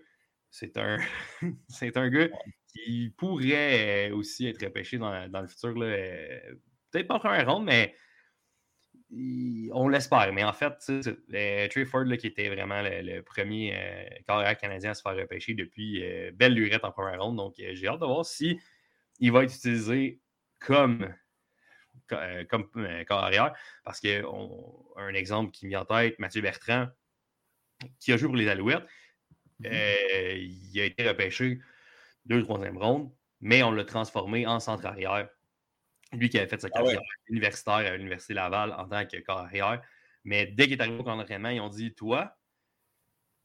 c'est un, c'est un gars qui pourrait aussi être repêché dans, dans le futur. là, Peut-être pas en première ronde, mais il- on l'espère. Mais en fait, euh, Trey Ford, là, qui était vraiment le, le premier euh, carrière canadien à se faire repêcher depuis euh, belle lurette en première ronde. Donc, euh, j'ai hâte de voir si il va être utilisé comme, co- euh, comme carrière. Parce que on- un exemple qui me vient en tête, Mathieu Bertrand, qui a joué pour les Alouettes, euh, il a été repêché deux, troisième ronde, mais on l'a transformé en centre arrière. Lui qui avait fait sa Ah ouais. carrière universitaire à l'Université Laval en tant que carrière. Mais dès qu'il est arrivé au camp d'entraînement, ils ont dit Toi,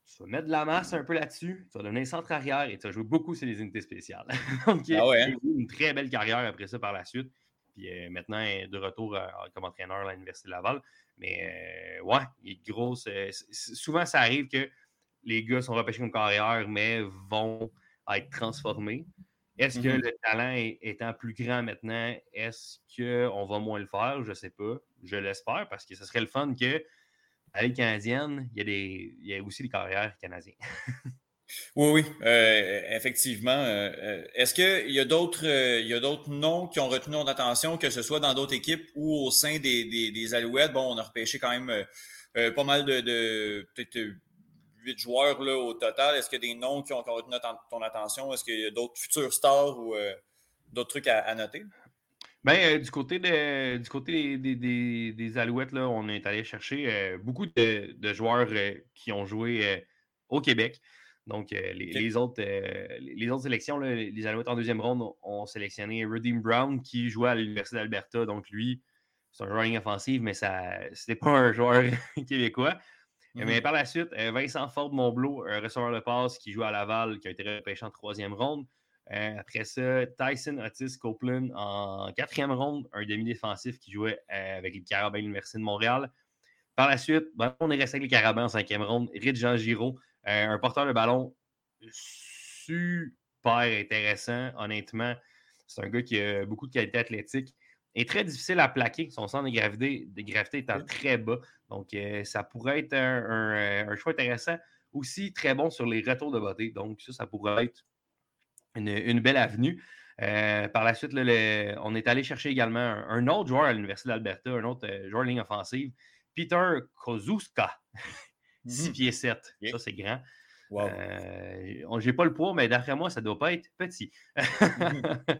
tu vas mettre de la masse un peu là-dessus, tu vas devenir centre arrière et tu vas jouer beaucoup sur les unités spéciales. Donc, il Ah ouais, a hein? eu une très belle carrière après ça par la suite. Puis euh, maintenant, il est de retour euh, comme entraîneur à l'Université Laval. Mais euh, ouais, il est c- souvent, ça arrive que les gars sont repêchés comme carrière, mais vont être transformés. Est-ce que Mhm. le talent est- étant plus grand maintenant, est-ce qu'on va moins le faire? Je ne sais pas. Je l'espère parce que ce serait le fun que à Ligue canadienne, il y, a des, il y a aussi des carrières canadiens. Oui, oui, euh, effectivement. euh, euh, Est-ce qu'il y a d'autres euh, noms qui ont retenu notre attention, que ce soit dans d'autres équipes ou au sein des, des, des Alouettes? Bon, on a repêché quand même pas mal de, de peut-être huit joueurs là, au total. Est-ce qu'il y a des noms qui ont, qui ont retenu ton, attention? Est-ce qu'il y a d'autres futurs stars ou euh, d'autres trucs à, à noter? Ben, euh, du côté, de, du côté des, des, des- Alouettes, là, on est allé chercher euh, beaucoup de, de joueurs qui ont joué au Québec. Donc, les, autres, les autres sélections, là, les Alouettes en deuxième ronde ont, ont sélectionné Redeem Brown qui jouait à l'Université d'Alberta. Donc, lui, c'est un joueur ligne offensive, mais ça c'était pas un joueur québécois. Mhm. Mais par la suite, euh, Vincent Ford Monblot, un receveur de passe qui joue à Laval, qui a été repêché en troisième ronde. Euh, après ça, Tyson Otis Copeland en quatrième ronde, un demi-défensif qui jouait euh, avec les Carabins de l'Université de Montréal. Par la suite, ben, on est resté avec les Carabins en cinquième ronde. Rich Jean Giraud, euh, un porteur de ballon super intéressant, honnêtement. C'est un gars qui a beaucoup de qualité athlétique et très difficile à plaquer. Son centre de gravité, de gravité étant très bas. Donc, euh, ça pourrait être un, un, euh, un choix intéressant. Aussi, très bon sur les retours de beauté. Donc, ça, ça pourrait être une, une belle avenue. Euh, par la suite, là, le- on est allé chercher également un, un autre joueur à l'Université d'Alberta, un autre euh, joueur de ligne offensive, Peter Kozuska, 6 Mhm. pieds 7. Ok. Ça, c'est grand. Wow. Euh, J'ai pas le poids, mais d'après moi, ça doit pas être petit.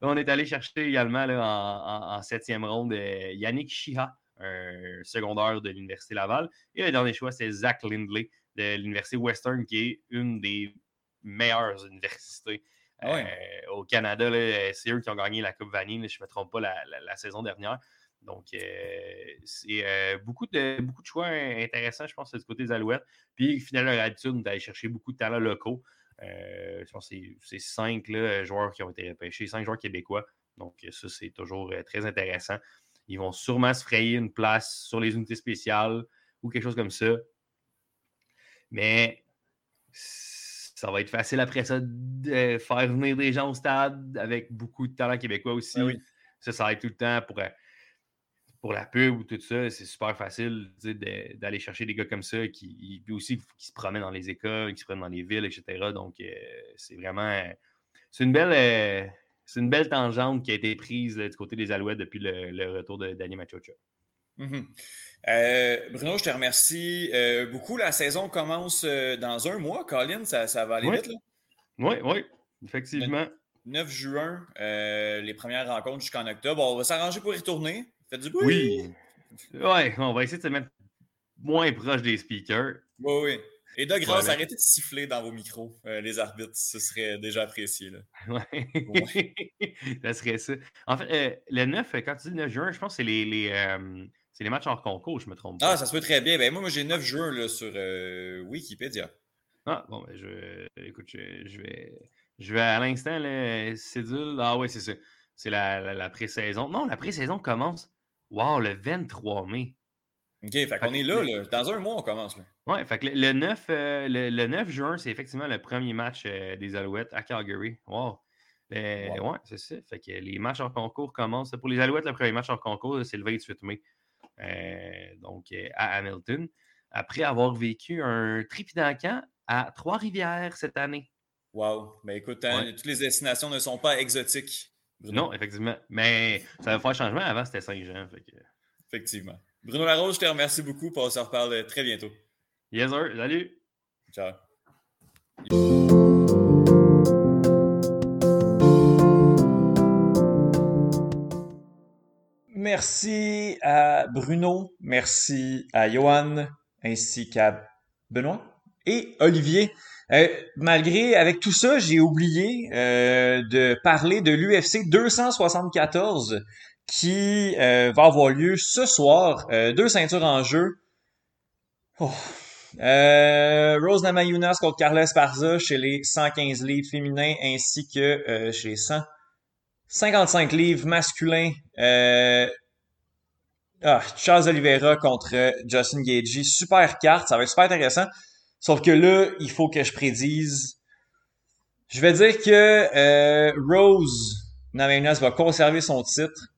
on est allé chercher également en, septième ronde euh, Yannick Chiha, un secondaire de l'Université Laval. Et le dernier choix, c'est Zach Lindley de l'Université Western, qui est une des meilleures universités ah euh, au Canada. C'est eux qui ont gagné la Coupe Vanille, je ne me trompe pas, la saison dernière. Donc, euh, c'est euh, beaucoup, de, beaucoup de choix intéressants, je pense, du côté des Alouettes. Puis, finalement, leur habitude d'aller chercher beaucoup de talents locaux. Euh, je pense que c'est cinq joueurs qui ont été repêchés, cinq joueurs québécois. Donc, ça, c'est toujours très intéressant. Ils vont sûrement se frayer une place sur les unités spéciales ou quelque chose comme ça. Mais ça va être facile après ça de faire venir des gens au stade avec beaucoup de talents québécois aussi. Ben ça, ça va être tout le temps pour pour la pub ou tout ça, c'est super facile d'aller chercher des gars comme ça qui aussi qui se promènent dans les écoles, qui se promènent dans les villes, etc. Donc, euh, c'est vraiment. C'est une belle. Euh, c'est une belle tangente qui a été prise du côté des Alouettes depuis le, retour de Danny Machocha. Euh, Bruno, je te remercie beaucoup. La saison commence dans un mois. Colin, ça, va aller vite. Là? Oui, oui, effectivement. 9 juin, les premières rencontres jusqu'en octobre. On va s'arranger pour y retourner. Oui. Ouais, on va essayer de se mettre moins proche des speakers. Oui, oui. Et de grâce, arrêtez de siffler dans vos micros, euh, les arbitres. Ce serait déjà apprécié. Là. Ouais. ça serait ça. En fait, euh, le 9, quand tu dis 9 juin, je pense que c'est les, les, euh, les matchs hors concours, je me trompe pas. Ah, ça se peut très bien. Ben, moi, moi j'ai 9 juin là, sur Wikipédia. Ah, bon, ben, je, écoute, je, vais, je vais à l'instant, cédule. Ah, ouais, c'est ça. C'est la, la, la pré-saison. Non, la pré-saison commence Wow, le 23 mai. OK, fait qu'on est là, là, Dans un mois, on commence. Là. Ouais, fait que le, 9, euh, le, 9 juin, c'est effectivement le premier match euh, des Alouettes à Calgary. Wow. Ouais, c'est ça. Fait que les matchs en concours commencent. Pour les Alouettes, le premier match en concours, c'est le 28 mai. Euh, donc, à Hamilton. Après avoir vécu un tripidant camp à Trois-Rivières cette année. Wow. Ben écoute, hein, toutes les destinations ne sont pas exotiques. Non, effectivement. Mais ça va faire changement. Avant, c'était Saint-Jean. Effectivement. Bruno Larose, je te remercie beaucoup. On se reparle très bientôt. Yes, sir. Salut. Ciao. Merci à Bruno, merci à Johan, ainsi qu'à Benoît et Olivier. Euh, malgré, avec tout ça, j'ai oublié euh, de parler de l'UFC 274 qui euh, va avoir lieu ce soir. deux ceintures en jeu. Rose Namajunas contre Carla Esparza chez les 115 livres féminins ainsi que chez les 155 livres masculins. Ah, Charles Oliveira contre Justin Gagey. Super carte, ça va être super intéressant. Sauf que là, il faut que je prédise. Je vais dire que euh, Rose Namajunas va conserver son titre.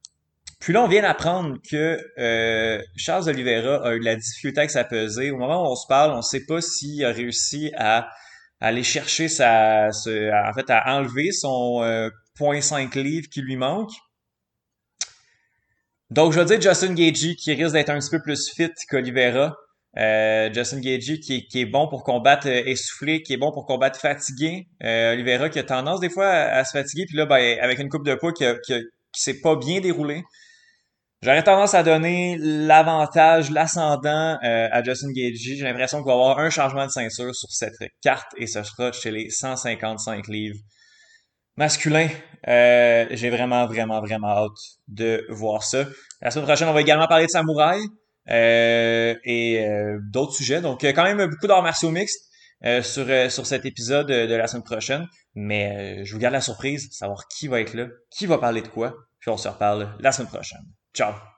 Puis là, on vient d'apprendre que euh, Charles Oliveira a eu de la difficulté avec sa pesée. Au moment où on se parle, on ne sait pas s'il a réussi à, aller chercher sa, en fait, à enlever son euh, 0.5 livres qui lui manque. Donc, je vais dire Justin Gagey qui risque d'être un petit peu plus fit qu'Oliveira. Euh, Justin Gagey qui est, bon pour combattre euh, essoufflé, qui est bon pour combattre fatigué. Euh, Oliveira qui a tendance des fois à, se fatiguer, puis là, ben, avec une coupe de poids qui, qui, s'est pas bien déroulée. J'aurais tendance à donner l'avantage, l'ascendant à Justin Gagey. J'ai l'impression qu'il va avoir un changement de ceinture sur cette carte et ce sera chez les 155 livres masculins. J'ai vraiment, vraiment, vraiment hâte de voir ça. La semaine prochaine, on va également parler de Samouraï. Euh, et euh, d'autres sujets. Donc, euh, quand même beaucoup d'arts martiaux mixtes sur, sur cet épisode de la semaine prochaine. Mais je vous garde la surprise, savoir qui va être là, qui va parler de quoi. Puis on se reparle la semaine prochaine. Ciao!